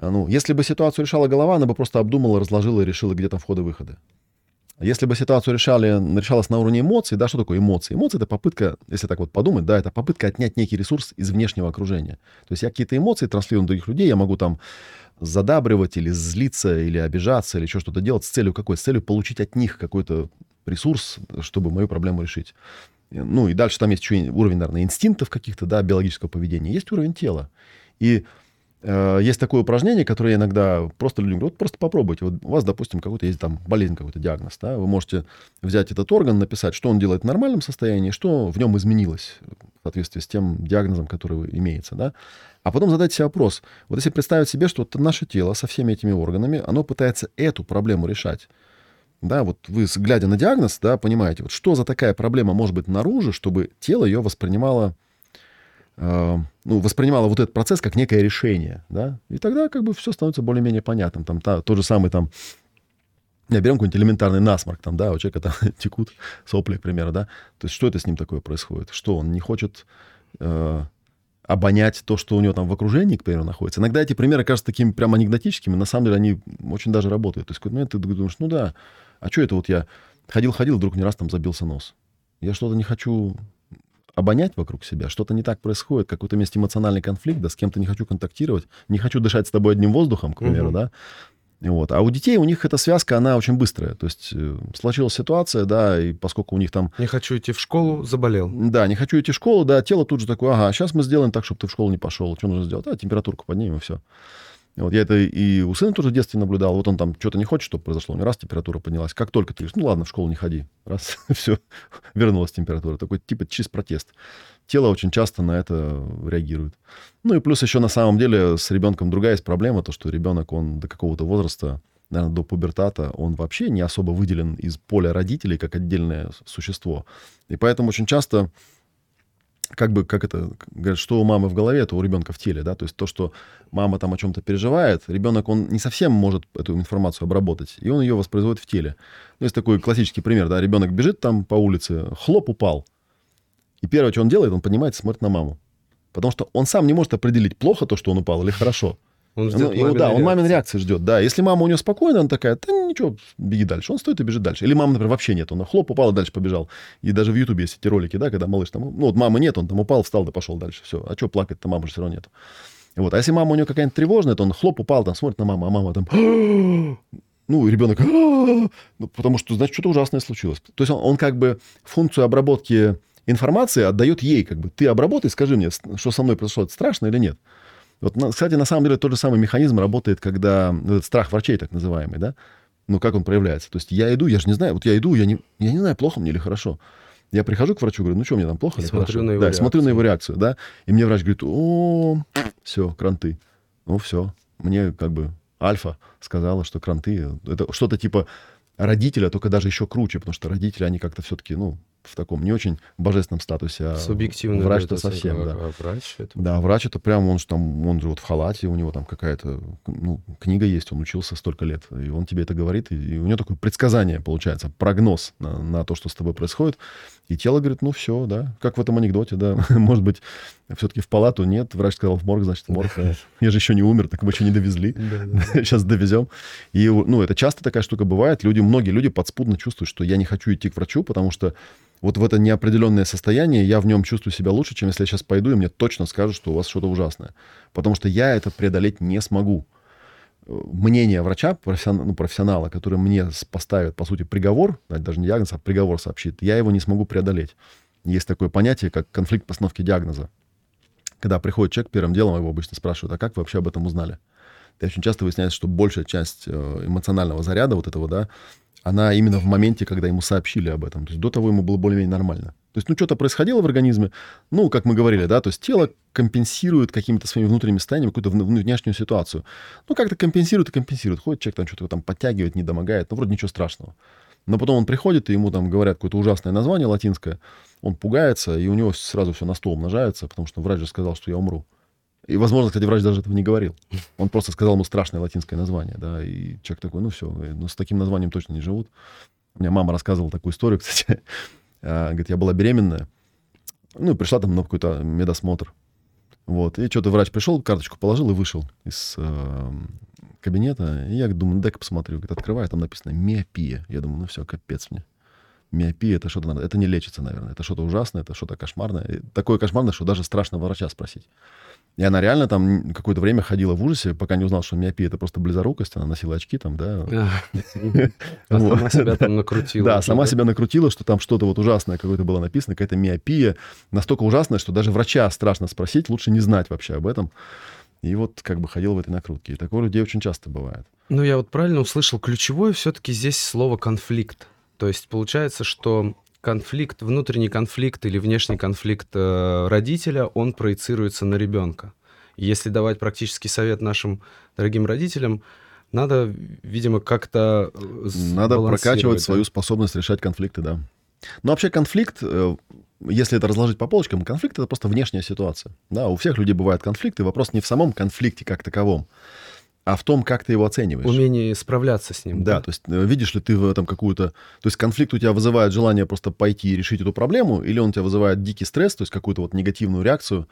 ну, если бы ситуацию решала голова, она бы просто обдумала, разложила и решила, где там входы-выходы. Если бы ситуацию решали, решалась на уровне эмоций, да, что такое эмоции? Эмоции — это попытка, если так вот подумать, да, это попытка отнять некий ресурс из внешнего окружения. То есть я какие-то эмоции транслирую на других людей, я могу там задабривать или злиться, или обижаться, или еще что-то делать с целью какой? С целью получить от них какой-то ресурс, чтобы мою проблему решить. Ну и дальше там есть еще уровень, наверное, инстинктов каких-то, да, биологического поведения. Есть уровень тела. И Э, есть такое упражнение, которое я иногда просто людям говорю, вот просто попробуйте. Вот у вас, допустим, какой-то есть там болезнь, какой-то диагноз, да, вы можете взять этот орган, написать, что он делает в нормальном состоянии, что в нем изменилось в соответствии с тем диагнозом, который имеется, да. А потом задать себе вопрос. Вот если представить себе, что вот наше тело со всеми этими органами, оно пытается эту проблему решать. Да, вот вы, глядя на диагноз, да, понимаете, вот что за такая проблема может быть наружу, чтобы тело ее воспринимало Э, ну, воспринимала вот этот процесс как некое решение, да, и тогда как бы все становится более-менее понятным. Там та, тот же самый там, не, берем какой-нибудь элементарный насморк, там, да, у человека там текут сопли, к примеру, да, то есть что это с ним такое происходит? Что он не хочет э, обонять то, что у него там в окружении, к примеру, находится. Иногда эти примеры кажутся такими прям анекдотическими, на самом деле они очень даже работают. То есть момент ты думаешь, ну да, а что это вот я ходил-ходил, вдруг не раз там забился нос. Я что-то не хочу обонять вокруг себя, что-то не так происходит, какой-то есть эмоциональный конфликт, да, с кем-то не хочу контактировать, не хочу дышать с тобой одним воздухом, к примеру, угу. да. Вот. А у детей у них эта связка, она очень быстрая. То есть э, случилась ситуация, да, и поскольку у них там... Не хочу идти в школу, заболел. Да, не хочу идти в школу, да, тело тут же такое, ага, сейчас мы сделаем так, чтобы ты в школу не пошел. Что нужно сделать? А, температурку поднимем, и все. Вот я это и у сына тоже в детстве наблюдал. Вот он там что-то не хочет, чтобы произошло. У него раз температура поднялась. Как только ты говоришь, ну ладно, в школу не ходи. Раз, все, вернулась температура. Такой типа чист протест. Тело очень часто на это реагирует. Ну и плюс еще на самом деле с ребенком другая есть проблема, то что ребенок, он до какого-то возраста, наверное, до пубертата, он вообще не особо выделен из поля родителей как отдельное существо. И поэтому очень часто как бы, как это, говорят, что у мамы в голове, то у ребенка в теле, да, то есть то, что мама там о чем-то переживает, ребенок, он не совсем может эту информацию обработать, и он ее воспроизводит в теле. Ну, есть такой классический пример, да, ребенок бежит там по улице, хлоп, упал, и первое, что он делает, он поднимается, смотрит на маму, потому что он сам не может определить, плохо то, что он упал, или хорошо. Он ждет ну, да, он мамин реакции ждет, да. Если мама у него спокойная, она такая, да ничего, беги дальше. Он стоит и бежит дальше. Или мама, например, вообще нет, он хлоп, упал и дальше побежал. И даже в Ютубе есть эти ролики, да, когда малыш там, ну вот мамы нет, он там упал, встал, да пошел дальше. Все. А что плакать-то, мамы же все равно нет. Вот. А если мама у него какая-нибудь тревожная, то он хлоп, упал, там смотрит на маму, а мама там ну, и ребенок, ну, потому что, значит, что-то ужасное случилось. То есть он, он как бы функцию обработки информации отдает ей, как бы, ты обработай, скажи мне, что со мной произошло, это страшно или нет. Вот, кстати, на самом деле тот же самый механизм работает, когда ну, этот страх врачей так называемый, да, ну, как он проявляется. То есть я иду, я же не знаю, вот я иду, я не, я не знаю, плохо мне или хорошо. Я прихожу к врачу, говорю, ну что, мне там плохо и или смотрю хорошо? На его да, реакцию. смотрю на его реакцию, да, и мне врач говорит, о, все, кранты. Ну, все, мне как бы альфа сказала, что кранты, это что-то типа родителя, только даже еще круче, потому что родители, они как-то все-таки, ну, в таком не очень божественном статусе. А Субъективно. Врач-то совсем, да. А врач это... Да, врач это прям, он же там, он же вот в халате, у него там какая-то, ну, книга есть, он учился столько лет, и он тебе это говорит, и, и у него такое предсказание получается, прогноз на, на то, что с тобой происходит, и тело говорит, ну все, да, как в этом анекдоте, да, может быть, все-таки в палату нет, врач сказал в морг, значит в морг, я же еще не умер, так мы еще не довезли, сейчас довезем. И, ну, это часто такая штука бывает, люди, многие люди подспудно чувствуют, что я не хочу идти к врачу, потому что вот в это неопределенное состояние я в нем чувствую себя лучше, чем если я сейчас пойду, и мне точно скажут, что у вас что-то ужасное. Потому что я это преодолеть не смогу. Мнение врача, профессионала, ну, профессионала, который мне поставит, по сути, приговор, даже не диагноз, а приговор сообщит, я его не смогу преодолеть. Есть такое понятие, как конфликт постановки диагноза. Когда приходит человек, первым делом его обычно спрашивают, а как вы вообще об этом узнали? И очень часто выясняется, что большая часть э, эмоционального заряда вот этого, да, она именно в моменте, когда ему сообщили об этом. То есть до того ему было более-менее нормально. То есть, ну, что-то происходило в организме, ну, как мы говорили, да, то есть тело компенсирует какими-то своими внутренними состояниями какую-то внешнюю ситуацию. Ну, как-то компенсирует и компенсирует. Ходит человек там что-то там подтягивает, не домогает, ну, вроде ничего страшного. Но потом он приходит, и ему там говорят какое-то ужасное название латинское, он пугается, и у него сразу все на 100 умножается, потому что врач же сказал, что я умру. И, возможно, кстати, врач даже этого не говорил. Он просто сказал ему страшное латинское название, да, и человек такой, ну все, ну с таким названием точно не живут. У меня мама рассказывала такую историю, кстати. А, говорит, я была беременная, ну и пришла там на какой-то медосмотр. Вот, и что-то врач пришел, карточку положил и вышел из э, кабинета. И я думаю, ну дай-ка посмотрю. Говорит, открываю, там написано миопия. Я думаю, ну все, капец мне. Миопия это что-то надо. Это не лечится, наверное. Это что-то ужасное, это что-то кошмарное. И такое кошмарное, что даже страшно врача спросить. И она реально там какое-то время ходила в ужасе, пока не узнала, что миопия — это просто близорукость, она носила очки там, да. А сама себя там накрутила. Да, сама себя накрутила, что там что-то вот ужасное какое-то было написано, какая-то миопия, настолько ужасная, что даже врача страшно спросить, лучше не знать вообще об этом. И вот как бы ходил в этой накрутке. И такое у людей очень часто бывает. Ну, я вот правильно услышал, ключевое все-таки здесь слово «конфликт». То есть получается, что конфликт, внутренний конфликт или внешний конфликт э, родителя, он проецируется на ребенка. Если давать практический совет нашим дорогим родителям, надо, видимо, как-то э, Надо прокачивать да? свою способность решать конфликты, да. Но вообще конфликт, э, если это разложить по полочкам, конфликт — это просто внешняя ситуация. Да, у всех людей бывают конфликты. Вопрос не в самом конфликте как таковом, а в том, как ты его оцениваешь. Умение справляться с ним. Да, да, то есть э, видишь ли ты в этом какую-то... То есть конфликт у тебя вызывает желание просто пойти и решить эту проблему, или он у тебя вызывает дикий стресс, то есть какую-то вот негативную реакцию,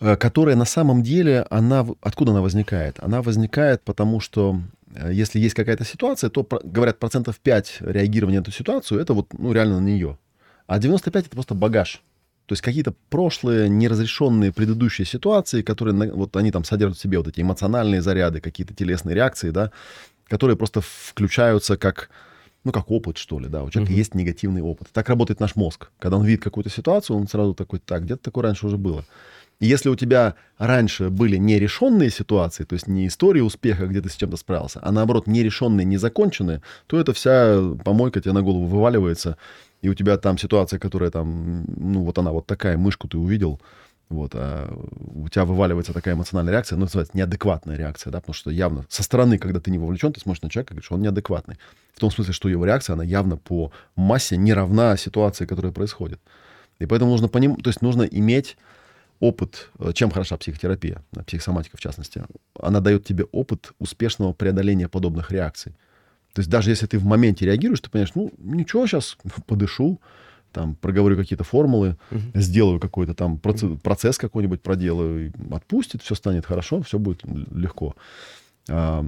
э, которая на самом деле, она... Откуда она возникает? Она возникает потому, что э, если есть какая-то ситуация, то, говорят, процентов 5 реагирования на эту ситуацию, это вот, ну, реально на нее. А 95 — это просто багаж. То есть какие-то прошлые неразрешенные предыдущие ситуации, которые вот они там содержат в себе вот эти эмоциональные заряды, какие-то телесные реакции, да, которые просто включаются как ну, как опыт, что ли, да, у человека uh-huh. есть негативный опыт. Так работает наш мозг. Когда он видит какую-то ситуацию, он сразу такой, так, где-то такое раньше уже было. И если у тебя раньше были нерешенные ситуации, то есть не истории успеха, где ты с чем-то справился, а наоборот нерешенные, незаконченные, то эта вся помойка тебе на голову вываливается, и у тебя там ситуация, которая там, ну вот она вот такая, мышку ты увидел, вот, а у тебя вываливается такая эмоциональная реакция, ну, называется неадекватная реакция, да, потому что явно со стороны, когда ты не вовлечен, ты смотришь на человека и говоришь, он неадекватный. В том смысле, что его реакция, она явно по массе не равна ситуации, которая происходит. И поэтому нужно поним... то есть нужно иметь опыт, э, чем хороша психотерапия, психосоматика в частности. Она дает тебе опыт успешного преодоления подобных реакций. То есть даже если ты в моменте реагируешь, ты понимаешь, ну, ничего, сейчас подышу, там, проговорю какие-то формулы, угу. сделаю какой-то там процесс, процесс какой-нибудь проделаю, отпустит, все станет хорошо, все будет легко. А,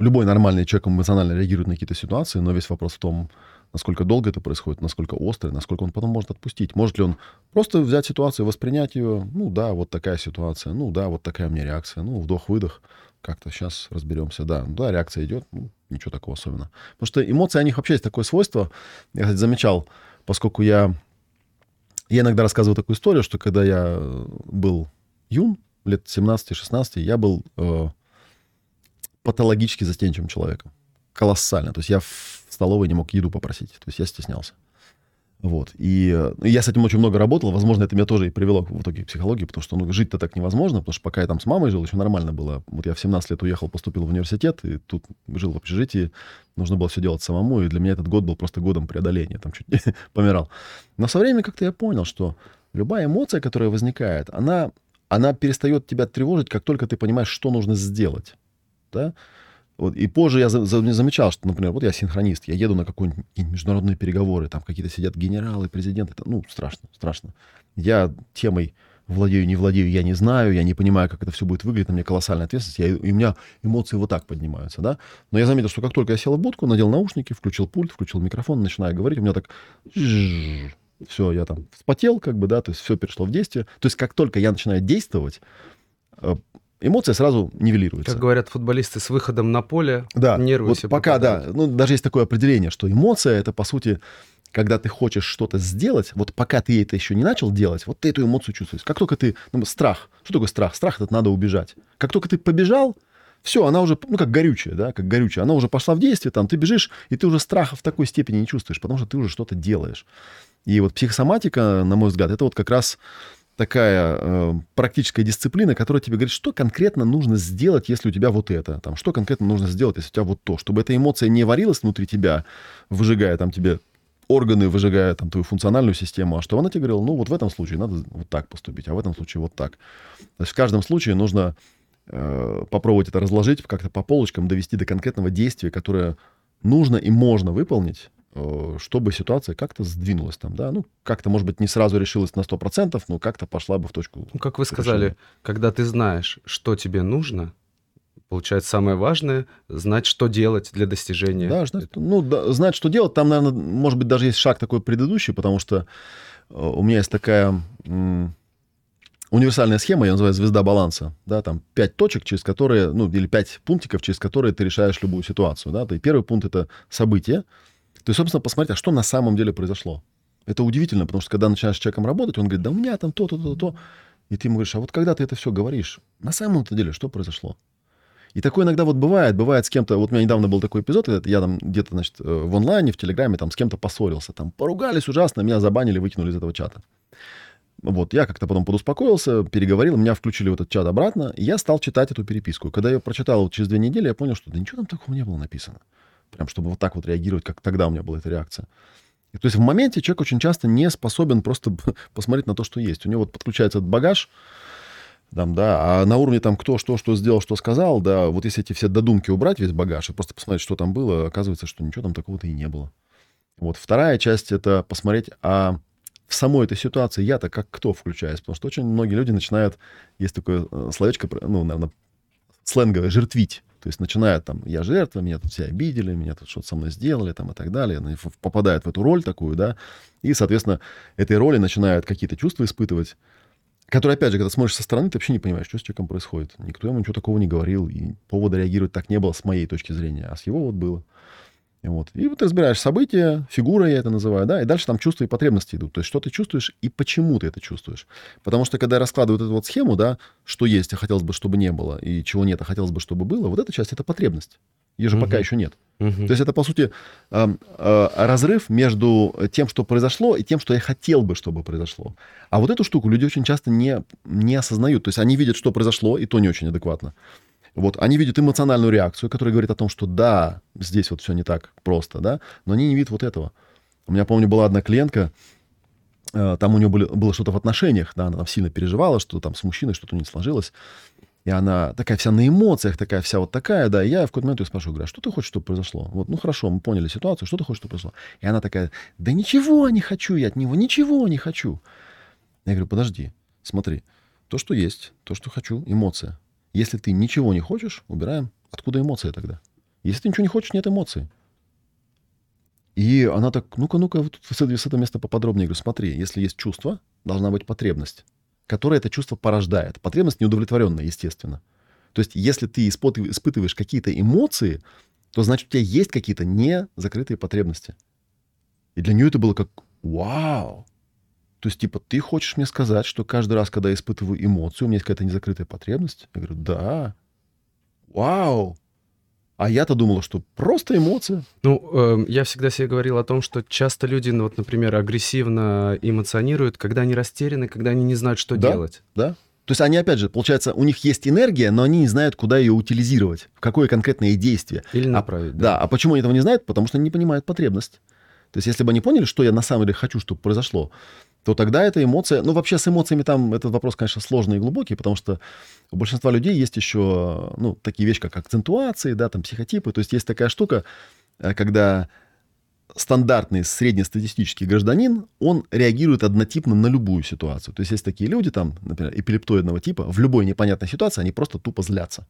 любой нормальный человек эмоционально реагирует на какие-то ситуации, но весь вопрос в том, насколько долго это происходит, насколько острый, насколько он потом может отпустить. Может ли он просто взять ситуацию, воспринять ее, ну да, вот такая ситуация, ну да, вот такая у меня реакция, ну вдох-выдох, как-то сейчас разберемся, да, ну, да, реакция идет, ну, ничего такого особенного. Потому что эмоции, у них вообще есть такое свойство, я, кстати, замечал, поскольку я... Я иногда рассказываю такую историю, что когда я был юн, лет 17-16, я был э, патологически застенчивым человеком. Колоссально. То есть я в столовой не мог еду попросить. То есть я стеснялся. Вот. И ну, я с этим очень много работал. Возможно, это меня тоже и привело в итоге к психологии, потому что ну, жить-то так невозможно, потому что пока я там с мамой жил, еще нормально было. Вот я в 17 лет уехал, поступил в университет, и тут жил в общежитии. Нужно было все делать самому, и для меня этот год был просто годом преодоления. Там чуть помирал. Но со временем как-то я понял, что любая эмоция, которая возникает, она, она перестает тебя тревожить, как только ты понимаешь, что нужно сделать. Да? Вот, и позже я за, за, замечал, что, например, вот я синхронист, я еду на какие-нибудь международные переговоры, там какие-то сидят генералы, президенты, это, ну, страшно, страшно. Я темой владею, не владею, я не знаю, я не понимаю, как это все будет выглядеть, на мне колоссальная ответственность, я, и у меня эмоции вот так поднимаются, да. Но я заметил, что как только я сел в будку, надел наушники, включил пульт, включил микрофон, начинаю говорить, у меня так все, я там вспотел, как бы, да, то есть все перешло в действие. То есть как только я начинаю действовать, э, эмоция сразу нивелируется. Как говорят футболисты, с выходом на поле да, нервы вот все пока, попадают. да. Ну, даже есть такое определение, что эмоция — это, по сути, когда ты хочешь что-то сделать, вот пока ты это еще не начал делать, вот ты эту эмоцию чувствуешь. Как только ты... Ну, страх. Что такое страх? Страх — это надо убежать. Как только ты побежал, все, она уже, ну, как горючая, да, как горючая, она уже пошла в действие, там, ты бежишь, и ты уже страха в такой степени не чувствуешь, потому что ты уже что-то делаешь. И вот психосоматика, на мой взгляд, это вот как раз такая э, практическая дисциплина, которая тебе говорит, что конкретно нужно сделать, если у тебя вот это, там, что конкретно нужно сделать, если у тебя вот то, чтобы эта эмоция не варилась внутри тебя, выжигая там тебе органы, выжигая там твою функциональную систему, а что она тебе говорила, ну вот в этом случае надо вот так поступить, а в этом случае вот так. То есть в каждом случае нужно э, попробовать это разложить, как-то по полочкам довести до конкретного действия, которое нужно и можно выполнить, чтобы ситуация как-то сдвинулась там, да, ну, как-то, может быть, не сразу решилась на 100%, но как-то пошла бы в точку. Ну, как вы сказали, решения. когда ты знаешь, что тебе нужно, получается, самое важное — знать, что делать для достижения. Да, знать, ну, да, знать, что делать, там, наверное, может быть, даже есть шаг такой предыдущий, потому что э, у меня есть такая универсальная схема, я называю звезда баланса, да, там пять точек, через которые, ну, или пять пунктиков, через которые ты решаешь любую ситуацию, да, и первый пункт — это событие, то есть, собственно, посмотреть, а что на самом деле произошло. Это удивительно, потому что когда начинаешь с человеком работать, он говорит, да у меня там то-то, то-то, то. И ты ему говоришь, а вот когда ты это все говоришь, на самом-то деле что произошло? И такое иногда вот бывает, бывает с кем-то, вот у меня недавно был такой эпизод, я там где-то, значит, э, в онлайне, в Телеграме там с кем-то поссорился, там поругались ужасно, меня забанили, выкинули из этого чата. Вот, я как-то потом подуспокоился, переговорил, меня включили в этот чат обратно, и я стал читать эту переписку. Когда я прочитал вот через две недели, я понял, что да ничего там такого не было написано. Прям чтобы вот так вот реагировать, как тогда у меня была эта реакция. И, то есть в моменте человек очень часто не способен просто посмотреть на то, что есть. У него вот подключается этот багаж, там, да, а на уровне там кто что, что сделал, что сказал, да, вот если эти все додумки убрать, весь багаж, и просто посмотреть, что там было, оказывается, что ничего там такого-то и не было. Вот вторая часть — это посмотреть, а в самой этой ситуации я-то как кто включаюсь, потому что очень многие люди начинают, есть такое э, словечко, ну, наверное, сленговое, жертвить То есть начинает там, я жертва, меня тут все обидели, меня тут что-то со мной сделали там и так далее. Они попадают в эту роль такую, да, и, соответственно, этой роли начинают какие-то чувства испытывать, которые, опять же, когда смотришь со стороны, ты вообще не понимаешь, что с человеком происходит. Никто ему ничего такого не говорил, и повода реагировать так не было с моей точки зрения, а с его вот было. Вот. И вот разбираешь события, фигура я это называю, да, и дальше там чувства и потребности идут. То есть что ты чувствуешь и почему ты это чувствуешь. Потому что когда я раскладываю эту вот схему, да, что есть, а хотелось бы, чтобы не было, и чего нет, а хотелось бы, чтобы было, вот эта часть — это потребность. Ее же угу. пока еще нет. Угу. То есть это, по сути, э, разрыв между тем, что произошло, и тем, что я хотел бы, чтобы произошло. А вот эту штуку люди очень часто не, не осознают. То есть они видят, что произошло, и то не очень адекватно. Вот, они видят эмоциональную реакцию, которая говорит о том, что да, здесь вот все не так просто, да, но они не видят вот этого. У меня, помню, была одна клиентка, э, там у нее были, было что-то в отношениях, да, она там сильно переживала, что там с мужчиной что-то не сложилось. И она такая вся на эмоциях, такая вся вот такая, да. И я в какой-то момент ее спрашиваю, говорю, а что ты хочешь, чтобы произошло? Вот, ну хорошо, мы поняли ситуацию, что ты хочешь, чтобы произошло? И она такая, да ничего не хочу я от него, ничего не хочу. Я говорю, подожди, смотри, то, что есть, то, что хочу, эмоция. Если ты ничего не хочешь, убираем. Откуда эмоции тогда? Если ты ничего не хочешь, нет эмоций. И она так, ну-ка, ну-ка, вот с, этого места поподробнее. Я говорю, смотри, если есть чувство, должна быть потребность, которая это чувство порождает. Потребность неудовлетворенная, естественно. То есть, если ты испытываешь какие-то эмоции, то значит, у тебя есть какие-то незакрытые потребности. И для нее это было как «Вау!» То есть, типа, ты хочешь мне сказать, что каждый раз, когда я испытываю эмоцию, у меня есть какая-то незакрытая потребность? Я говорю, да. Вау! А я-то думала, что просто эмоция. Ну, э, я всегда себе говорил о том, что часто люди, ну, вот, например, агрессивно эмоционируют, когда они растеряны, когда они не знают, что да, делать. Да. То есть они, опять же, получается, у них есть энергия, но они не знают, куда ее утилизировать, в какое конкретное действие. Или а направить. А, да. да. А почему они этого не знают? Потому что они не понимают потребность. То есть если бы они поняли, что я на самом деле хочу, чтобы произошло, то тогда эта эмоция... Ну, вообще с эмоциями там этот вопрос, конечно, сложный и глубокий, потому что у большинства людей есть еще, ну, такие вещи, как акцентуации, да, там, психотипы. То есть есть такая штука, э, когда стандартный среднестатистический гражданин, он реагирует однотипно на любую ситуацию. То есть есть такие люди, там, например, эпилептоидного типа, в любой непонятной ситуации они просто тупо злятся.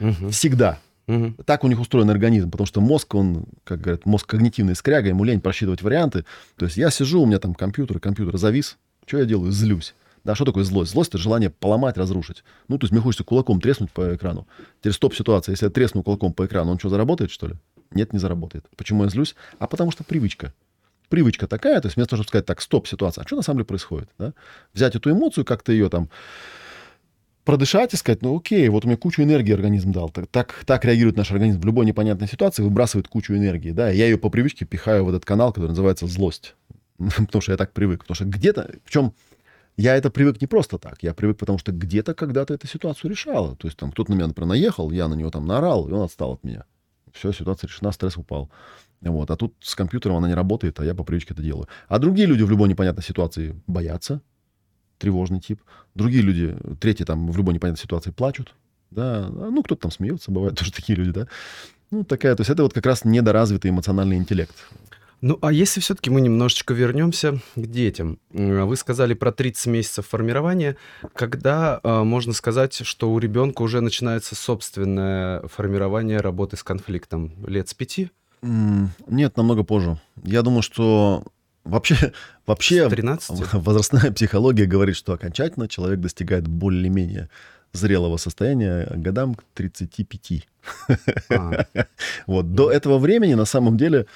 Угу. Всегда. Угу. Так у них устроен организм, потому что мозг, он, как говорят, мозг когнитивный скряга, ему лень просчитывать варианты. То есть я сижу, у меня там компьютер, компьютер завис. Что я делаю? Злюсь. Да, что такое злость? Злость — это желание поломать, разрушить. Ну, то есть мне хочется кулаком треснуть по экрану. Теперь стоп-ситуация. Если я тресну кулаком по экрану, он что, заработает, что ли? Нет, не заработает. Почему я злюсь? А потому что привычка. Привычка такая, то есть вместо того, чтобы сказать, так, стоп-ситуация, а что на самом деле происходит? Да? Взять эту эмоцию, как-то ее там продышать и сказать, ну окей, вот у меня кучу энергии организм дал. Так, так, так реагирует наш организм в любой непонятной ситуации, выбрасывает кучу энергии. Да, я ее по привычке пихаю в этот канал, который называется злость. потому что я так привык. Потому что где-то, причем я это привык не просто так. Я привык, потому что где-то когда-то эту ситуацию решала. То есть там кто-то на меня, например, наехал, я на него там наорал, и он отстал от меня. Все, ситуация решена, стресс упал. Вот. А тут с компьютером она не работает, а я по привычке это делаю. А другие люди в любой непонятной ситуации боятся, тревожный тип. Другие люди, третьи там в любой непонятной ситуации плачут. Да, ну, кто-то там смеется, бывают тоже такие люди, да. Ну, такая, то есть это вот как раз недоразвитый эмоциональный интеллект. Ну, а если все-таки мы немножечко вернемся к детям. Вы сказали про 30 месяцев формирования. Когда э, можно сказать, что у ребенка уже начинается собственное формирование работы с конфликтом? Лет с пяти? Нет, намного позже. Я думаю, что Вообще, вообще 13? возрастная психология говорит, что окончательно человек достигает более-менее зрелого состояния годам к 35. А. Вот. До этого времени, на самом деле,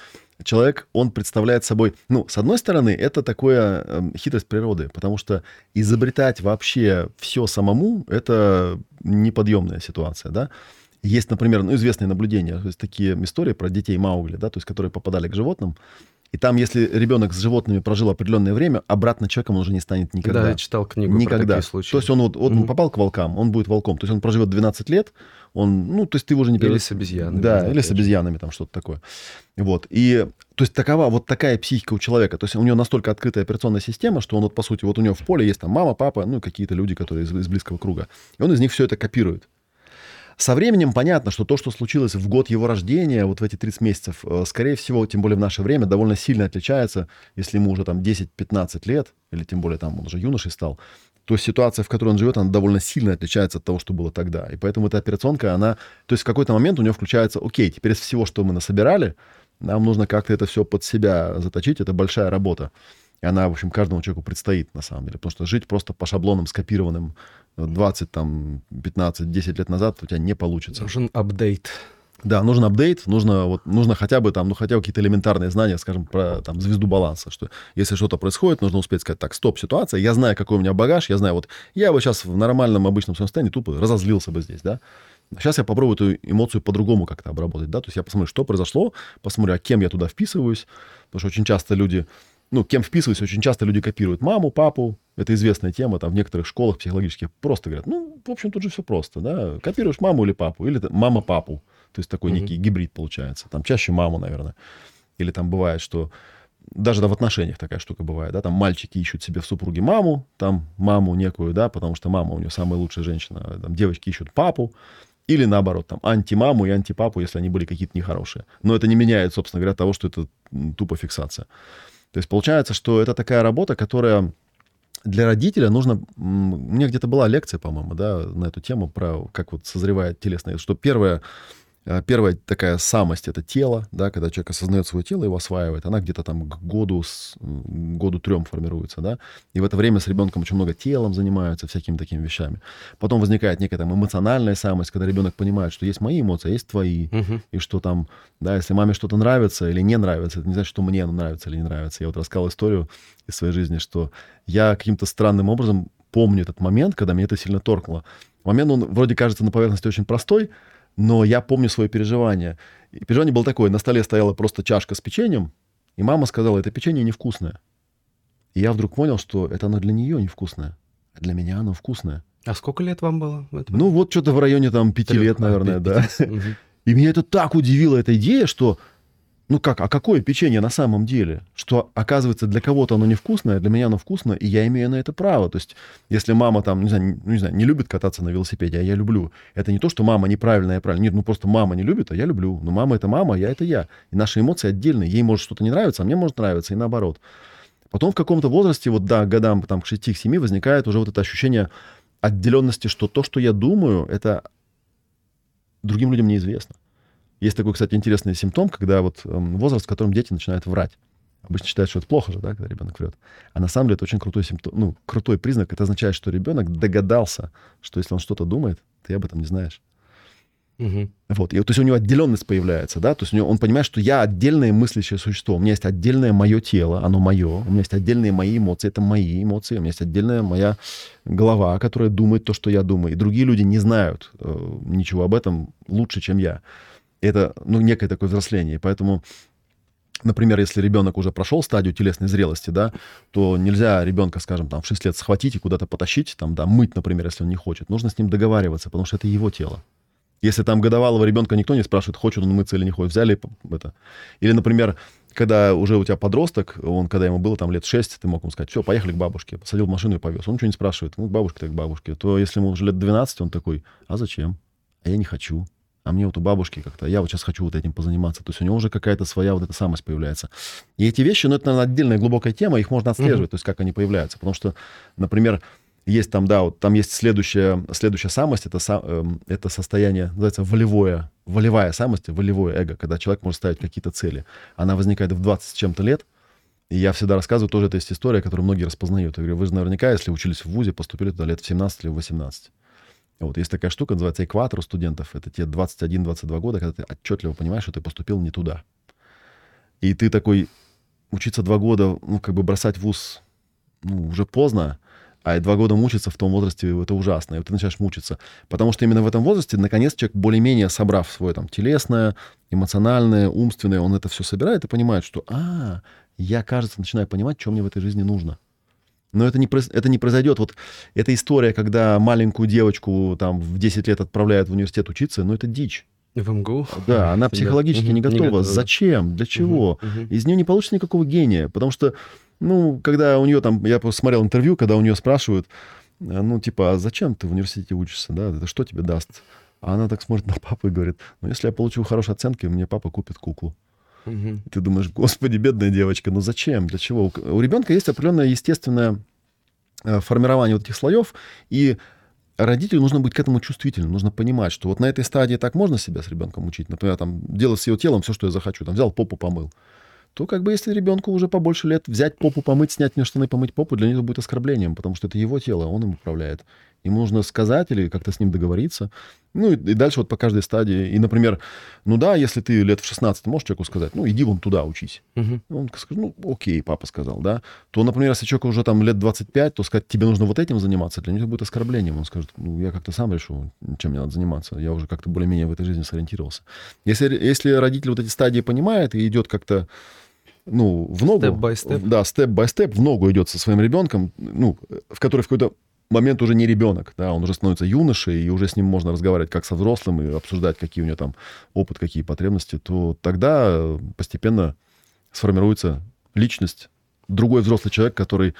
человек, он представляет собой... Ну, с одной стороны, это такое э, хитрость природы, потому что изобретать вообще все самому — это неподъемная ситуация, да? Есть, например, ну, известные наблюдения, то есть такие истории про детей Маугли, да, то есть которые попадали к животным, и там, если ребенок с животными прожил определенное время, обратно человеком он уже не станет никогда. Да, я читал книгу никогда. про такие случаи. То есть он вот, вот mm-hmm. он попал к волкам, он будет волком. То есть он проживет 12 лет, он, ну, то есть ты его уже не... Или с обезьянами. Да, или с обезьянами, там что-то такое. Вот. И, то есть такова, вот такая психика у человека. То есть у него настолько открытая операционная система, что он вот, по сути, вот у него в поле есть там мама, папа, ну, какие-то люди, которые из, из близкого круга. И он из них все это копирует. Со временем понятно, что то, что случилось в год его рождения, вот в эти 30 месяцев, э, скорее всего, тем более в наше время, довольно сильно отличается, если ему уже там 10-15 лет, или тем более там он уже юношей стал, то ситуация, в которой он живет, она довольно сильно отличается от того, что было тогда. И поэтому эта операционка, она... То есть в какой-то момент у него включается, окей, теперь из всего, что мы насобирали, нам нужно как-то это все под себя заточить, это большая работа. И она, в общем, каждому человеку предстоит, на самом деле. Потому что жить просто по шаблонам, скопированным 20, там, 15, 10 лет назад у тебя не получится. Нужен апдейт. Да, нужен апдейт, нужно, вот, нужно хотя бы там, ну, хотя бы какие-то элементарные знания, скажем, про там, звезду баланса, что если что-то происходит, нужно успеть сказать, так, стоп, ситуация, я знаю, какой у меня багаж, я знаю, вот я бы сейчас в нормальном обычном своем состоянии тупо разозлился бы здесь, да, Сейчас я попробую эту эмоцию по-другому как-то обработать, да, то есть я посмотрю, что произошло, посмотрю, а кем я туда вписываюсь, потому что очень часто люди, ну, кем вписываюсь, очень часто люди копируют маму, папу, это известная тема, там в некоторых школах психологических просто говорят, ну, в общем, тут же все просто, да, копируешь маму или папу, или мама папу, то есть такой mm-hmm. некий гибрид получается. Там чаще маму, наверное. Или там бывает, что даже да, в отношениях такая штука бывает, да, там мальчики ищут себе в супруге маму, там маму некую, да, потому что мама у нее самая лучшая женщина, там девочки ищут папу, или наоборот, там, антимаму и антипапу, если они были какие-то нехорошие. Но это не меняет, собственно говоря, того, что это тупо фиксация. То есть получается, что это такая работа, которая для родителя нужно... У меня где-то была лекция, по-моему, да, на эту тему, про как вот созревает телесное... Что первое первая такая самость — это тело, да, когда человек осознает свое тело, его осваивает, она где-то там к году, с, году трем формируется, да, и в это время с ребенком очень много телом занимаются, всякими такими вещами. Потом возникает некая там эмоциональная самость, когда ребенок понимает, что есть мои эмоции, а есть твои, угу. и что там, да, если маме что-то нравится или не нравится, это не значит, что мне оно нравится или не нравится. Я вот рассказал историю из своей жизни, что я каким-то странным образом помню этот момент, когда меня это сильно торкнуло. Момент, он вроде кажется на поверхности очень простой, но я помню свои переживания. И переживание было такое. На столе стояла просто чашка с печеньем, и мама сказала, это печенье невкусное. И я вдруг понял, что это оно для нее невкусное, а для меня оно вкусное. А сколько лет вам было? Ну, вот что-то в районе там пяти лет, наверное, а, 5, 5, да. Угу. И меня это так удивило, эта идея, что ну как, а какое печенье на самом деле? Что, оказывается, для кого-то оно невкусное, для меня оно вкусно, и я имею на это право. То есть, если мама там, не знаю, не, не знаю, не любит кататься на велосипеде, а я люблю, это не то, что мама неправильная, я правильная. Нет, ну просто мама не любит, а я люблю. Но мама это мама, а я это я. И наши эмоции отдельные. Ей может что-то не нравиться, а мне может нравиться, и наоборот. Потом в каком-то возрасте, вот да, годам там, к 6-7 возникает уже вот это ощущение отделенности, что то, что я думаю, это другим людям неизвестно. Есть такой, кстати, интересный симптом, когда вот эм, возраст, в котором дети начинают врать. Обычно считают, что это плохо же, да, когда ребенок врет. А на самом деле это очень крутой симптом, ну, крутой признак. Это означает, что ребенок догадался, что если он что-то думает, ты об этом не знаешь. Угу. Вот. И, то есть у него отделенность появляется, да, то есть у него, он понимает, что я отдельное мыслящее существо, у меня есть отдельное мое тело, оно мое, у меня есть отдельные мои эмоции, это мои эмоции, у меня есть отдельная моя голова, которая думает то, что я думаю. И другие люди не знают э, ничего об этом лучше, чем я это, ну, некое такое взросление. Поэтому Например, если ребенок уже прошел стадию телесной зрелости, да, то нельзя ребенка, скажем, там, в 6 лет схватить и куда-то потащить, там, да, мыть, например, если он не хочет. Нужно с ним договариваться, потому что это его тело. Если там годовалого ребенка никто не спрашивает, хочет он мыться или не хочет, взяли это. Или, например, когда уже у тебя подросток, он, когда ему было там лет 6, ты мог ему сказать, все, поехали к бабушке. Посадил машину и повез. Он ничего не спрашивает. Ну, бабушка так бабушке. То если ему уже лет 12, он такой, а зачем? А я не хочу а мне вот у бабушки как-то, я вот сейчас хочу вот этим позаниматься. То есть у него уже какая-то своя вот эта самость появляется. И эти вещи, ну, это, наверное, отдельная глубокая тема, их можно отслеживать, mm-hmm. то есть как они появляются. Потому что, например, есть там, да, вот там есть следующая, следующая самость, это, э, это состояние, называется волевое, волевая самость, волевое эго, когда человек может ставить какие-то цели. Она возникает в 20 с чем-то лет, и я всегда рассказываю, тоже это есть история, которую многие распознают. Я говорю, вы же наверняка, если учились в ВУЗе, поступили туда лет в 17 или в 18. Вот есть такая штука, называется экватор студентов. Это те 21-22 года, когда ты отчетливо понимаешь, что ты поступил не туда. И ты такой, учиться два года, ну, как бы бросать вуз, ну, уже поздно, а два года мучиться в том возрасте, это ужасно. И вот ты начинаешь мучиться. Потому что именно в этом возрасте, наконец, человек, более-менее собрав свое там телесное, эмоциональное, умственное, он это все собирает и понимает, что, а, я, кажется, начинаю понимать, что мне в этой жизни нужно. Но это не, это не произойдет. Вот эта история, когда маленькую девочку там в 10 лет отправляют в университет учиться, ну это дичь. В МГУ? Да, она психологически не готова. Не готова. Зачем? Для чего? Из нее не получится никакого гения. Потому что, ну, когда у нее там, я посмотрел интервью, когда у нее спрашивают, э, ну, типа, а зачем ты в университете учишься, да, это что тебе даст? А она так смотрит на папу и говорит, ну, если я получу хорошие оценки, мне папа купит куклу. Угу. Ты думаешь, господи, бедная девочка, ну зачем, для чего? У ребенка есть определенное естественное э, формирование вот этих слоев, и родителю нужно быть к этому чувствительным, нужно понимать, что вот на этой стадии так можно себя с ребенком учить, например, там, делать с его телом все, что я захочу, там, взял попу, помыл, то как бы если ребенку уже побольше лет взять попу, помыть, снять мне штаны, помыть попу, для него будет оскорблением, потому что это его тело, он им управляет. Ему нужно сказать или как-то с ним договориться. Ну и, и дальше вот по каждой стадии. И, например, ну да, если ты лет в 16 можешь человеку сказать, ну иди вон туда учись. Угу. Он скажет, ну окей, папа сказал, да. То, например, если человеку уже там лет 25, то сказать, тебе нужно вот этим заниматься, для него будет оскорблением. Он скажет, ну я как-то сам решу, чем мне надо заниматься. Я уже как-то более-менее в этой жизни сориентировался. Если, если родитель вот эти стадии понимает и идет как-то ну, в ногу. Step-by-step. Да, step-by-step в ногу идет со своим ребенком, ну, в который в какой-то момент уже не ребенок, да, он уже становится юношей, и уже с ним можно разговаривать как со взрослым и обсуждать, какие у него там опыт, какие потребности, то тогда постепенно сформируется личность, другой взрослый человек, который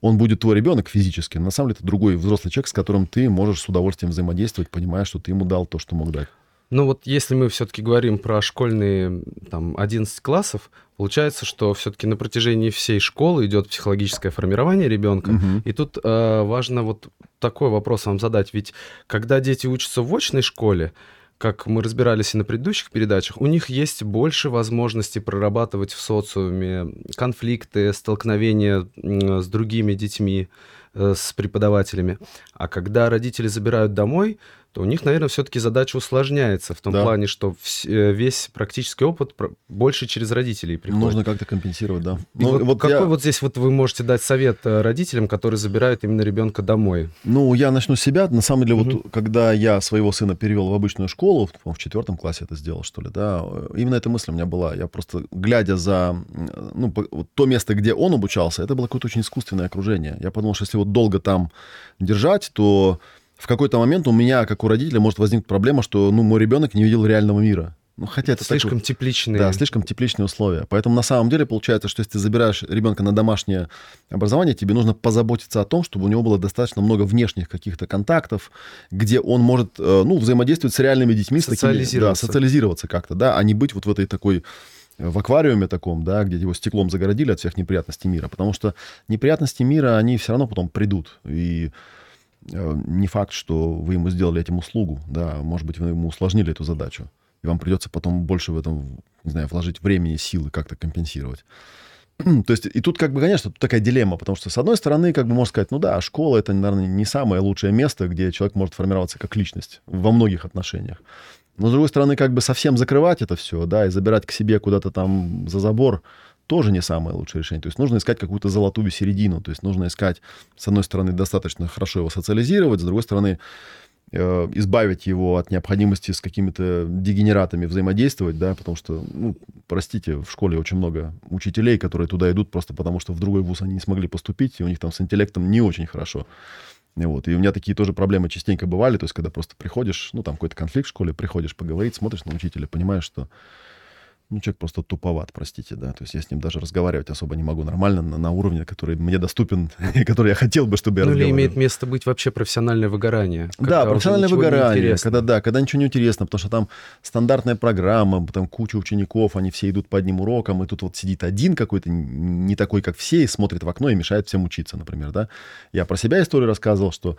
он будет твой ребенок физически, но на самом деле это другой взрослый человек, с которым ты можешь с удовольствием взаимодействовать, понимая, что ты ему дал то, что мог дать. Ну вот если мы все-таки говорим про школьные там 11 классов, получается, что все-таки на протяжении всей школы идет психологическое формирование ребенка. Угу. И тут э, важно вот такой вопрос вам задать. Ведь когда дети учатся в очной школе, как мы разбирались и на предыдущих передачах, у них есть больше возможностей прорабатывать в социуме конфликты, столкновения с другими детьми, э, с преподавателями. А когда родители забирают домой, то у них, наверное, все-таки задача усложняется в том да. плане, что э, весь практический опыт больше через родителей приходит. Нужно как-то компенсировать, да. Ну, вот, вот какой я... вот здесь вот вы можете дать совет э, родителям, которые забирают именно ребенка домой? Ну, я начну с себя. На самом деле, угу. вот когда я своего сына перевел в обычную школу, в четвертом классе это сделал, что ли, да, именно эта мысль у меня была. Я просто, глядя за, ну, то место, где он обучался, это было какое-то очень искусственное окружение. Я подумал, что если вот долго там держать, то в какой-то момент у меня, как у родителя, может возникнуть проблема, что ну, мой ребенок не видел реального мира. Ну, хотя это слишком так, тепличные. Да, слишком тепличные условия. Поэтому на самом деле получается, что если ты забираешь ребенка на домашнее образование, тебе нужно позаботиться о том, чтобы у него было достаточно много внешних каких-то контактов, где он может э, ну, взаимодействовать с реальными детьми, социализироваться. С такими, да, социализироваться как-то, да, а не быть вот в этой такой э, в аквариуме таком, да, где его стеклом загородили от всех неприятностей мира. Потому что неприятности мира, они все равно потом придут. И не факт, что вы ему сделали этим услугу, да, может быть, вы ему усложнили эту задачу, и вам придется потом больше в этом, не знаю, вложить времени, силы, как-то компенсировать. То есть, и тут, как бы, конечно, тут такая дилемма, потому что, с одной стороны, как бы можно сказать, ну да, школа — это, наверное, не самое лучшее место, где человек может формироваться как личность во многих отношениях. Но, с другой стороны, как бы совсем закрывать это все, да, и забирать к себе куда-то там за забор, тоже не самое лучшее решение. То есть нужно искать какую-то золотую середину. То есть нужно искать, с одной стороны, достаточно хорошо его социализировать, с другой стороны, э, избавить его от необходимости с какими-то дегенератами взаимодействовать, да, потому что, ну, простите, в школе очень много учителей, которые туда идут просто потому, что в другой вуз они не смогли поступить, и у них там с интеллектом не очень хорошо. Вот. И у меня такие тоже проблемы частенько бывали, то есть когда просто приходишь, ну, там какой-то конфликт в школе, приходишь поговорить, смотришь на учителя, понимаешь, что ну, человек просто туповат, простите, да. То есть я с ним даже разговаривать особо не могу нормально на, на уровне, который мне доступен, и который я хотел бы, чтобы я ну, или имеет место быть вообще профессиональное выгорание. Да, профессиональное выгорание, когда, да, когда ничего не интересно, потому что там стандартная программа, там куча учеников, они все идут по одним урокам, и тут вот сидит один какой-то, не такой, как все, и смотрит в окно и мешает всем учиться, например, да. Я про себя историю рассказывал, что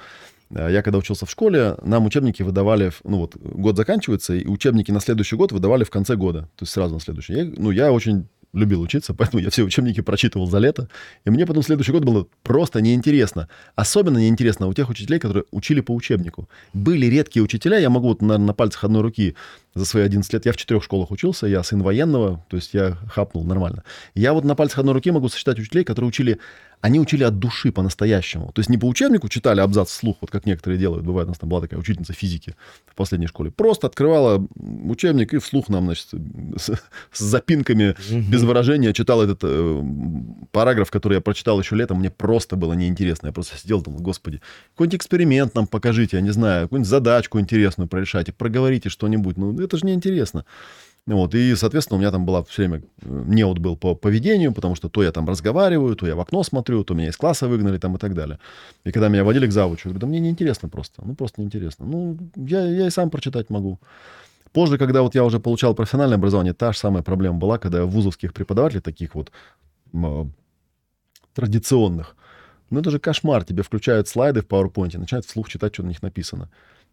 я когда учился в школе, нам учебники выдавали, ну вот год заканчивается, и учебники на следующий год выдавали в конце года, то есть сразу на следующий. Я, ну, я очень любил учиться, поэтому я все учебники прочитывал за лето. И мне потом следующий год было просто неинтересно. Особенно неинтересно у тех учителей, которые учили по учебнику. Были редкие учителя, я могу вот, наверное, на пальцах одной руки за свои 11 лет, я в четырех школах учился, я сын военного, то есть я хапнул нормально. Я вот на пальцах одной руки могу сосчитать учителей, которые учили они учили от души по-настоящему. То есть не по учебнику читали абзац вслух, вот как некоторые делают. Бывает, у нас там была такая учительница физики в последней школе. Просто открывала учебник и вслух нам, значит, с, с запинками, без выражения читал этот э, параграф, который я прочитал еще летом. Мне просто было неинтересно. Я просто сидел, думал, господи, какой-нибудь эксперимент нам покажите, я не знаю, какую-нибудь задачку интересную прорешайте, проговорите что-нибудь. Ну, это же неинтересно. Вот, и, соответственно, у меня там была все время э, неуд был по поведению, потому что то я там разговариваю, то я в окно смотрю, то меня из класса выгнали там и так далее. И когда меня водили к завучу, я говорю, да мне неинтересно просто, ну просто неинтересно. Ну, я, я и сам прочитать могу. Позже, когда вот я уже получал профессиональное образование, та же самая проблема была, когда вузовских преподавателей, таких вот э, традиционных, ну это же кошмар, тебе включают слайды в PowerPoint, начинают вслух читать, что на них написано.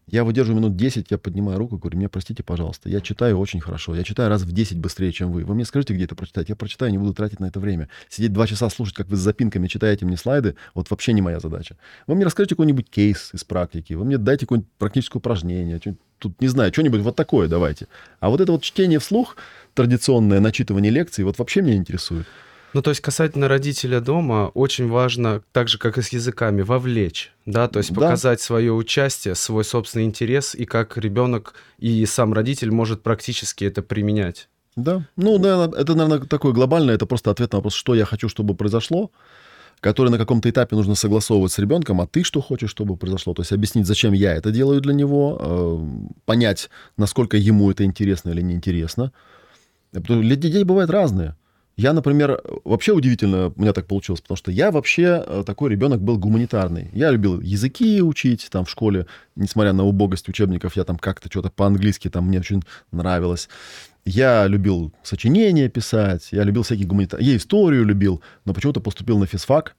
Я выдерживаю минут 10, я поднимаю руку, говорю, мне простите, пожалуйста, я читаю очень хорошо, я читаю раз в 10 быстрее, чем вы. Вы мне скажите, где это прочитать, я прочитаю, не буду тратить на это время. Сидеть два часа, слушать, как вы с запинками читаете мне слайды, вот вообще не моя задача. Вы мне расскажите какой-нибудь кейс из практики, вы мне дайте какое-нибудь практическое упражнение, тут, не знаю, что-нибудь вот такое давайте. А вот это вот чтение вслух, традиционное начитывание лекций, вот вообще меня интересует. Ну, то есть касательно родителя дома, очень важно, так же, как и с языками, вовлечь, да, то есть да. показать свое участие, свой собственный интерес, и как ребенок и сам родитель может практически это применять. Да, ну, да, это, наверное, такое глобальное, это просто ответ на вопрос, что я хочу, чтобы произошло, который на каком-то этапе нужно согласовывать с ребенком, а ты что хочешь, чтобы произошло. То есть объяснить, зачем я это делаю для него, э, понять, насколько ему это интересно или неинтересно. Для детей бывают разные. Я, например, вообще удивительно у меня так получилось, потому что я вообще э, такой ребенок был гуманитарный. Я любил языки учить там в школе, несмотря на убогость учебников, я там как-то что-то по-английски там мне очень нравилось. Я любил сочинения писать, я любил всякие гуманитарные... Я историю любил, но почему-то поступил на физфак.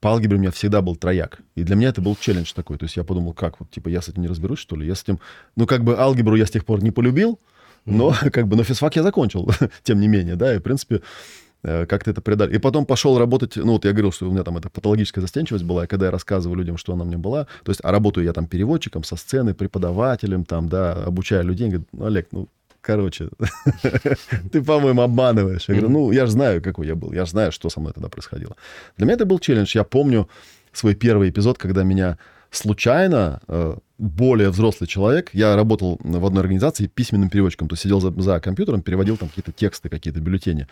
По алгебре у меня всегда был трояк. И для меня это был челлендж такой. То есть я подумал, как вот, типа, я с этим не разберусь, что ли? Я с этим... Ну, как бы алгебру я с тех пор не полюбил, но как бы, но физфак я закончил, тем не менее, да, и, в принципе, э, как-то это преодолел. И потом пошел работать, ну, вот я говорил, что у меня там эта патологическая застенчивость была, и когда я рассказываю людям, что она меня была, то есть, а работаю я там переводчиком со сцены, преподавателем, там, да, обучаю людей, говорят, ну, Олег, ну, короче, ты, по-моему, обманываешь. Я говорю, ну, я же знаю, какой я был, я же знаю, что со мной тогда происходило. Для меня это был челлендж. Я помню свой первый эпизод, когда меня случайно э, более взрослый человек, я работал в одной организации письменным переводчиком, то есть сидел за, за компьютером, переводил там какие-то тексты, какие-то бюллетени.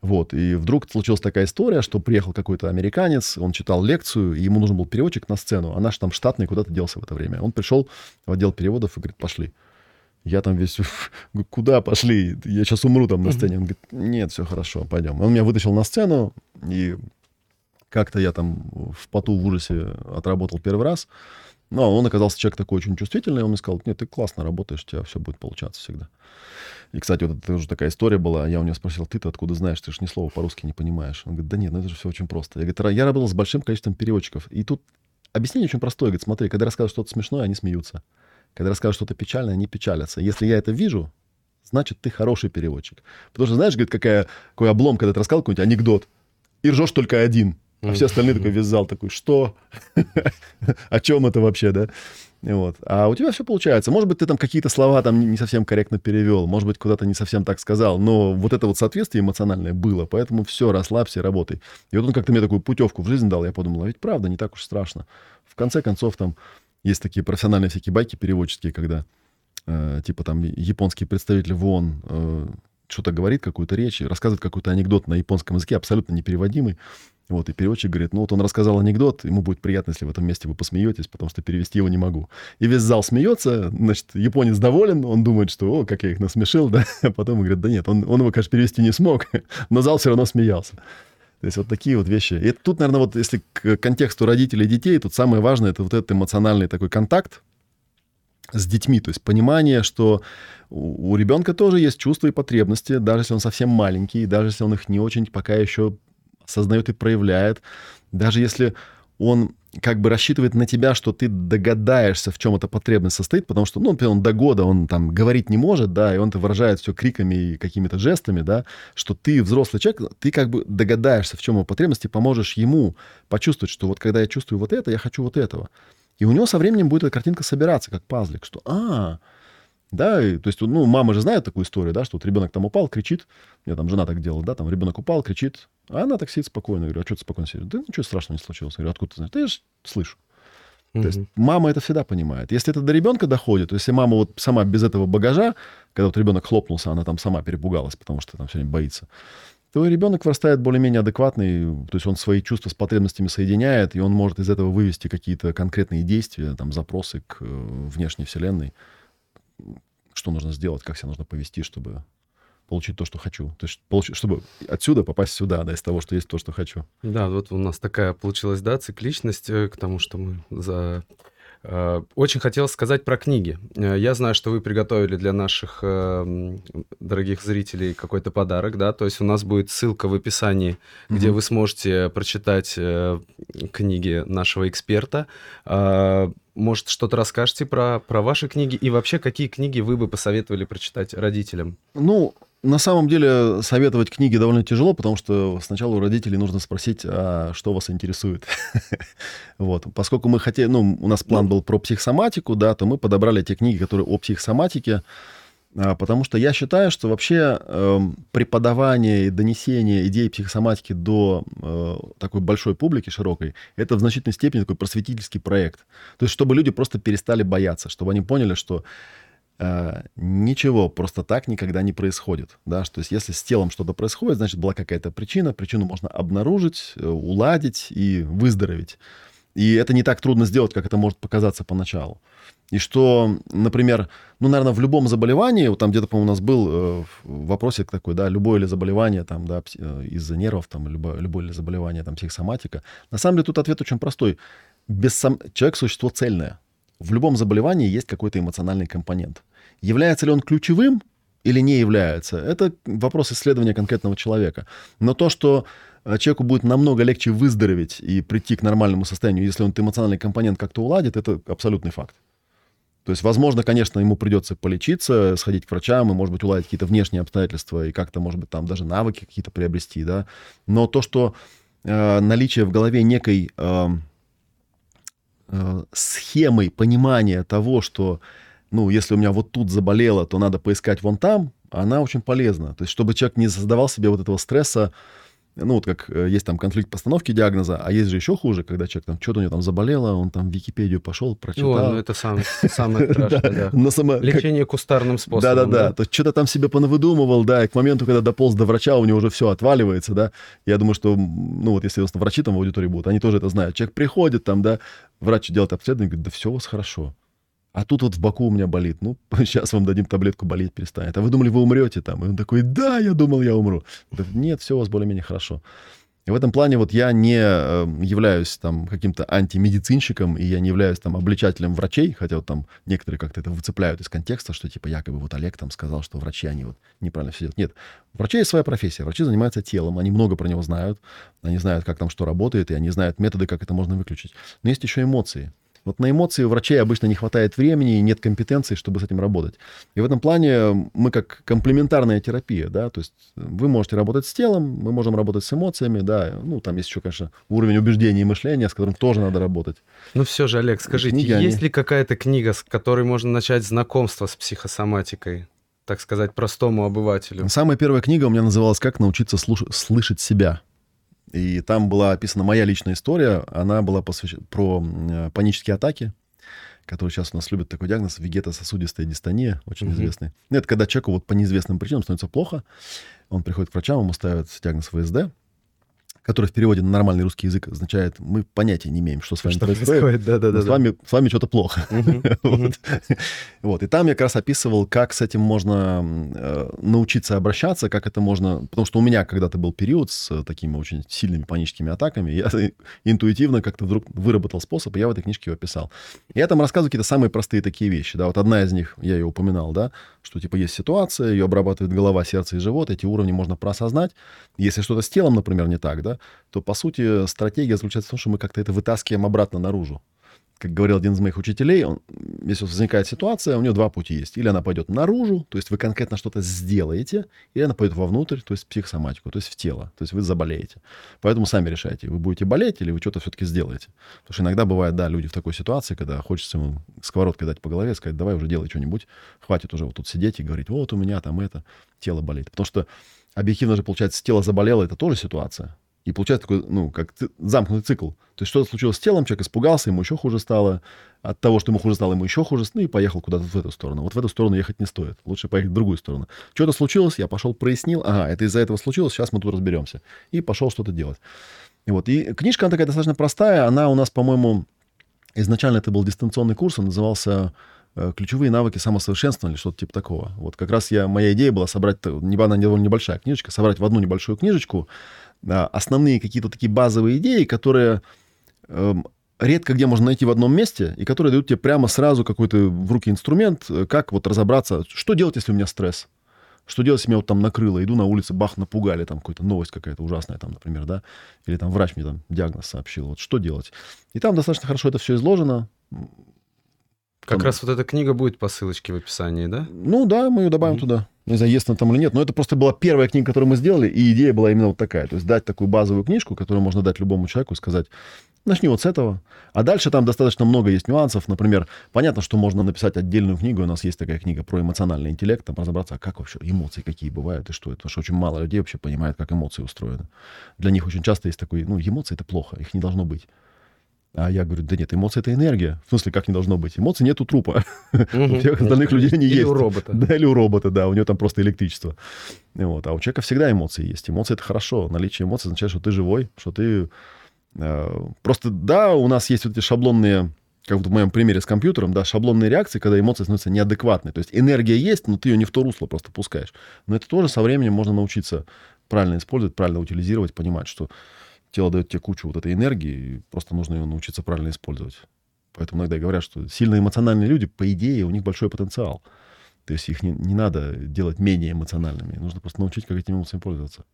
Вот, и вдруг случилась такая история, что приехал какой-то американец, он читал лекцию, и ему нужен был переводчик на сцену, а наш там штатный куда-то делся в это время. Он пришел в отдел переводов и говорит, пошли. Я там весь, куда пошли? Я сейчас умру там на сцене. Он говорит, нет, все хорошо, пойдем. Он меня вытащил на сцену, и как-то я там в поту, в ужасе отработал первый раз. Но он оказался человек такой очень чувствительный, он мне сказал, нет, ты классно работаешь, у тебя все будет получаться всегда. И, кстати, вот это тоже такая история была. Я у него спросил, ты-то откуда знаешь, ты же ни слова по-русски не понимаешь. Он говорит, да нет, ну это же все очень просто. Я, говорю, я работал с большим количеством переводчиков. И тут объяснение очень простое. Говорит, смотри, когда рассказывают что-то смешное, они смеются. Когда рассказывают что-то печальное, они печалятся. Если я это вижу, значит, ты хороший переводчик. Потому что знаешь, говорит, какая, какой облом, когда ты рассказал какой-нибудь анекдот, и ржешь только один. А все остальные такой весь зал такой, что? О чем это вообще, да? Вот. А у тебя все получается. Может быть, ты там какие-то слова там не совсем корректно перевел, может быть, куда-то не совсем так сказал, но вот это вот соответствие эмоциональное было, поэтому все, расслабься, работай. И вот он как-то мне такую путевку в жизнь дал, я подумал, а ведь правда, не так уж страшно. В конце концов, там есть такие профессиональные всякие байки переводческие, когда э, типа там японский представитель в ООН э, что-то говорит, какую-то речь, рассказывает какой-то анекдот на японском языке, абсолютно непереводимый. Вот, и переводчик говорит, ну вот он рассказал анекдот, ему будет приятно, если в этом месте вы посмеетесь, потому что перевести его не могу. И весь зал смеется, значит, японец доволен, он думает, что, о, как я их насмешил, да, а потом говорит, да нет, он, он его, конечно, перевести не смог, но зал все равно смеялся. То есть вот такие вот вещи. И тут, наверное, вот если к контексту родителей и детей, тут самое важное, это вот этот эмоциональный такой контакт, с детьми, то есть понимание, что у ребенка тоже есть чувства и потребности, даже если он совсем маленький, даже если он их не очень пока еще осознает и проявляет, даже если он как бы рассчитывает на тебя, что ты догадаешься, в чем эта потребность состоит, потому что, ну, например, он до года, он там говорить не может, да, и он это выражает все криками и какими-то жестами, да, что ты взрослый человек, ты как бы догадаешься, в чем его потребность, и поможешь ему почувствовать, что вот когда я чувствую вот это, я хочу вот этого. И у него со временем будет эта картинка собираться, как пазлик, что, а, да, и, то есть, ну, мама же знает такую историю, да, что вот ребенок там упал, кричит, я там жена так делала, да, там ребенок упал, кричит, а она так сидит спокойно, я говорю, а что ты спокойно сидишь? Да ничего страшного не случилось. Я говорю, откуда ты знаешь? Да я же слышу. То есть мама это всегда понимает. Если это до ребенка доходит, то если мама вот сама без этого багажа, когда вот ребенок хлопнулся, она там сама перепугалась, потому что там все время боится, то ребенок вырастает более-менее адекватный, то есть он свои чувства с потребностями соединяет, и он может из этого вывести какие-то конкретные действия, там, запросы к э, внешней вселенной, что нужно сделать, как себя нужно повести, чтобы получить то, что хочу. То есть, получить, чтобы отсюда попасть сюда, да, из того, что есть то, что хочу. Да, вот у нас такая получилась, да, цикличность э, к тому, что мы за Э, очень хотел сказать про книги. Э, я знаю, что вы приготовили для наших э, дорогих зрителей какой-то подарок, да, то есть у нас будет ссылка в описании, mm-hmm. где вы сможете прочитать книги нашего эксперта. Может, что-то расскажете про, про ваши книги и вообще какие книги вы бы посоветовали прочитать родителям? Ну, на самом деле советовать книги довольно тяжело, потому что сначала у родителей нужно спросить, а что вас интересует. вот. Поскольку мы хотели, ну, у нас план был про психосоматику, да, то мы подобрали те книги, которые о психосоматике, а, потому что я считаю, что вообще э, преподавание и донесение идей психосоматики до э, такой большой публики широкой, это в значительной степени такой просветительский проект. То есть, чтобы люди просто перестали бояться, чтобы они поняли, что ничего просто так никогда не происходит. Да? То есть если с телом что-то происходит, значит, была какая-то причина, причину можно обнаружить, э, уладить и выздороветь. И это не так трудно сделать, как это может показаться поначалу. И что, например, ну, наверное, в любом заболевании, вот там где-то, по-моему, у нас был э, вопросик такой, да, любое ли заболевание там, да, э, из-за нервов, там, любое, любое ли заболевание, там, психосоматика. На самом деле тут ответ очень простой. Без сам... Человек – существо цельное. В любом заболевании есть какой-то эмоциональный компонент. Является ли он ключевым или не является, это вопрос исследования конкретного человека. Но то, что э, человеку будет намного легче выздороветь и прийти к нормальному состоянию, если он эмоциональный компонент как-то уладит, это абсолютный факт. То есть, возможно, конечно, ему придется полечиться, сходить к врачам и, может быть, уладить какие-то внешние обстоятельства и как-то, может быть, там даже навыки какие-то приобрести, да. Но то, что э, наличие в голове некой э, э, схемы понимания того, что ну, если у меня вот тут заболело, то надо поискать вон там, она очень полезна. То есть, чтобы человек не создавал себе вот этого стресса, ну, вот как э, есть там конфликт постановки диагноза, а есть же еще хуже, когда человек там что-то у него там заболело, он там в Википедию пошел, прочитал. О, ну это сам, самое страшное, да. Лечение кустарным способом. Да-да-да, то есть что-то там себе понавыдумывал, да, и к моменту, когда дополз до врача, у него уже все отваливается, да. Я думаю, что, ну, вот если врачи там в аудитории будут, они тоже это знают. Человек приходит там, да, врач делает обследование, говорит, да все у вас хорошо. А тут вот в боку у меня болит. Ну, сейчас вам дадим таблетку, болеть перестанет. А вы думали, вы умрете там? И он такой, да, я думал, я умру. Нет, все у вас более-менее хорошо. И в этом плане вот я не э, являюсь там каким-то антимедицинщиком, и я не являюсь там обличателем врачей, хотя вот там некоторые как-то это выцепляют из контекста, что типа якобы вот Олег там сказал, что врачи, они вот неправильно все делают. Нет, у врачей есть своя профессия, врачи занимаются телом, они много про него знают, они знают, как там что работает, и они знают методы, как это можно выключить. Но есть еще эмоции. Вот на эмоции у врачей обычно не хватает времени и нет компетенции, чтобы с этим работать. И в этом плане мы как комплементарная терапия, да, то есть вы можете работать с телом, мы можем работать с эмоциями, да, ну, там есть еще, конечно, уровень убеждений и мышления, с которым тоже надо работать. Ну все же, Олег, скажите, Книги, есть они... ли какая-то книга, с которой можно начать знакомство с психосоматикой? так сказать, простому обывателю. Самая первая книга у меня называлась «Как научиться слуш... слышать себя». И там была описана моя личная история. Она была посвящена про э, панические атаки, которые сейчас у нас любят такой диагноз вегетососудистая дистония, очень mm-hmm. известный. Ну, это когда человеку вот по неизвестным причинам становится плохо, он приходит к врачам, ему ставят диагноз ВСД, который в переводе на нормальный русский язык означает «мы понятия не имеем, что с вами что происходит, происходит да, да, да, с, вами, с вами что-то плохо». вот. И там я как раз описывал, как с этим можно э, научиться обращаться, как это можно... Потому что у меня когда-то был период с такими очень сильными паническими атаками, я интуитивно как-то вдруг выработал способ, и я в этой книжке его описал. Я там рассказываю какие-то самые простые такие вещи. Да? Вот одна из них, я ее упоминал, да, что типа есть ситуация, ее обрабатывает голова, сердце и живот, эти уровни можно проосознать. Если что-то с телом, например, не так, да, то, по сути, стратегия заключается в том, что мы как-то это вытаскиваем обратно наружу. Как говорил один из моих учителей, он, если возникает ситуация, у нее два пути есть. Или она пойдет наружу, то есть вы конкретно что-то сделаете, или она пойдет вовнутрь, то есть в психосоматику, то есть в тело, то есть вы заболеете. Поэтому сами решайте, вы будете болеть или вы что-то все-таки сделаете. Потому что иногда бывает, да, люди в такой ситуации, когда хочется ему сковородкой дать по голове, сказать, давай уже делай что-нибудь, хватит уже вот тут сидеть и говорить, вот у меня там это, тело болит. Потому что объективно же, получается, тело заболело, это тоже ситуация. И получается такой, ну, как замкнутый цикл. То есть что-то случилось с телом, человек испугался, ему еще хуже стало. От того, что ему хуже стало, ему еще хуже, ну и поехал куда-то в эту сторону. Вот в эту сторону ехать не стоит. Лучше поехать в другую сторону. Что-то случилось, я пошел, прояснил. Ага, это из-за этого случилось, сейчас мы тут разберемся. И пошел что-то делать. И вот. И книжка, она такая достаточно простая. Она у нас, по-моему, изначально это был дистанционный курс, он назывался э, ключевые навыки самосовершенствования или что-то типа такого. Вот как раз я, моя идея была собрать, не она довольно небольшая книжечка, собрать в одну небольшую книжечку основные какие-то такие базовые идеи, которые эм, редко где можно найти в одном месте, и которые дают тебе прямо сразу какой-то в руки инструмент, э, как вот разобраться, что делать, если у меня стресс. Что делать, если меня вот там накрыло, иду на улице, бах, напугали, там какая-то новость какая-то ужасная, там, например, да, или там врач мне там диагноз сообщил, вот что делать. И там достаточно хорошо это все изложено. Как там... раз вот эта книга будет по ссылочке в описании, да? Ну да, мы ее добавим mm-hmm. туда. Не знаю, есть она там или нет, но это просто была первая книга, которую мы сделали, и идея была именно вот такая. То есть дать такую базовую книжку, которую можно дать любому человеку и сказать, Начни вот с этого. А дальше там достаточно много есть нюансов. Например, понятно, что можно написать отдельную книгу. У нас есть такая книга про эмоциональный интеллект. Там разобраться, а как вообще эмоции какие бывают и что это. Потому что очень мало людей вообще понимают, как эмоции устроены. Для них очень часто есть такой, ну, эмоции это плохо, их не должно быть. А я говорю, да нет, эмоции это энергия. В смысле, как не должно быть? Эмоций нет у трупа. У всех остальных людей они есть. Или у робота. Да, или у робота, да, у него там просто электричество. Вот. А у человека всегда эмоции есть. Эмоции это хорошо. Наличие эмоций означает, что ты живой, что ты Э, просто, да, у нас есть вот эти шаблонные, как в моем примере с компьютером, да, шаблонные реакции, когда эмоции становятся неадекватной. То есть энергия есть, но ты ее не в то русло просто пускаешь. Но это тоже со временем можно научиться правильно использовать, правильно утилизировать, понимать, что тело дает тебе кучу вот этой энергии, и просто нужно ее научиться правильно использовать. Поэтому иногда говорят, что сильно эмоциональные люди, по идее, у них большой потенциал. То есть их не, не надо делать менее эмоциональными. Нужно просто научить, как этими эмоциями пользоваться.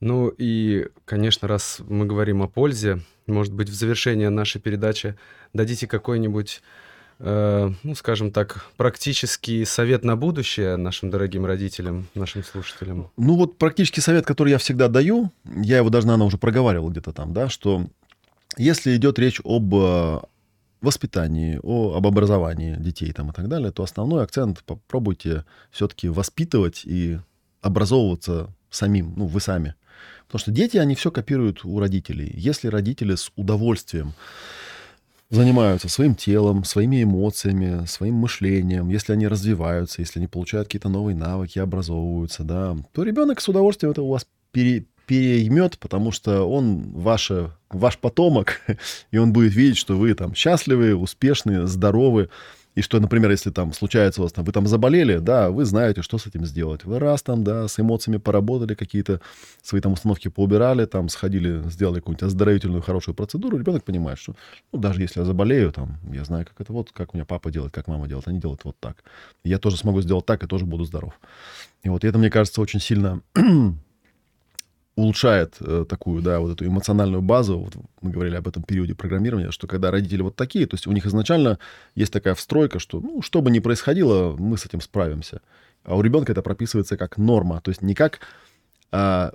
Ну и, конечно, раз мы говорим о пользе, может быть, в завершение нашей передачи дадите какой-нибудь, э, ну, скажем так, практический совет на будущее нашим дорогим родителям, нашим слушателям? Ну вот практический совет, который я всегда даю, я его даже, наверное, уже проговаривал где-то там, да, что если идет речь об э, воспитании, о, об образовании детей там и так далее, то основной акцент попробуйте все-таки воспитывать и образовываться самим, ну, вы сами. Потому что дети, они все копируют у родителей. Если родители с удовольствием занимаются своим телом, своими эмоциями, своим мышлением, если они развиваются, если они получают какие-то новые навыки, образовываются, да, то ребенок с удовольствием это у вас пере, переймет, потому что он ваше, ваш потомок, и он будет видеть, что вы там счастливы, успешны, здоровы, и что, например, если там случается у вас, там, вы там заболели, да, вы знаете, что с этим сделать. Вы раз там, да, с эмоциями поработали, какие-то свои там установки поубирали, там сходили, сделали какую-нибудь оздоровительную хорошую процедуру, ребенок понимает, что, ну, даже если я заболею, там, я знаю, как это вот, как у меня папа делает, как мама делает, они делают вот так. Я тоже смогу сделать так и тоже буду здоров. И вот это, мне кажется, очень сильно улучшает э, такую, да, вот эту эмоциональную базу. Вот мы говорили об этом периоде программирования, что когда родители вот такие, то есть у них изначально есть такая встройка, что, ну, что бы ни происходило, мы с этим справимся. А у ребенка это прописывается как норма, то есть не как а,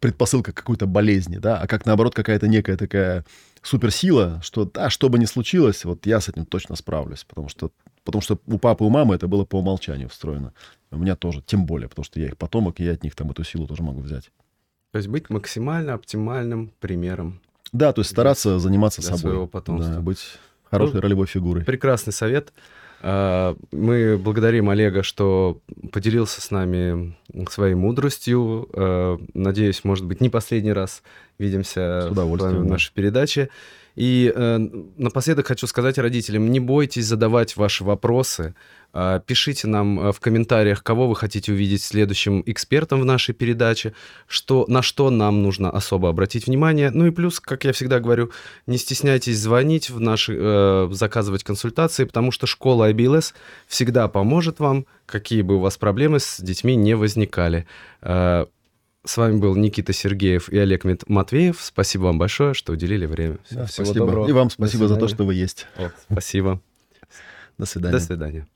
предпосылка какой-то болезни, да, а как, наоборот, какая-то некая такая суперсила, что, да, что бы ни случилось, вот я с этим точно справлюсь, потому что, потому что у папы и у мамы это было по умолчанию встроено. У меня тоже, тем более, потому что я их потомок, и я от них там эту силу тоже могу взять. То есть быть максимально оптимальным примером. Да, то есть стараться заниматься для собой. Своего потомства. Да, быть хорошей ну, ролевой фигурой. Прекрасный совет. А, мы благодарим Олега, что поделился с нами своей мудростью. А, надеюсь, может быть, не последний раз видимся в нашей передаче. И э, напоследок хочу сказать родителям, не бойтесь задавать ваши вопросы. Э, пишите нам э, в комментариях, кого вы хотите увидеть следующим экспертом в нашей передаче, что, на что нам нужно особо обратить внимание. Ну и плюс, как я всегда говорю, не стесняйтесь звонить в наши, э, заказывать консультации, потому что школа IBLS всегда поможет вам, какие бы у вас проблемы с детьми не возникали. Э, с вами был Никита Сергеев и Олег Матвеев. Спасибо вам большое, что уделили время. Да, Всего спасибо. доброго. И вам спасибо за то, что вы есть. Вот, спасибо. До свидания. До свидания.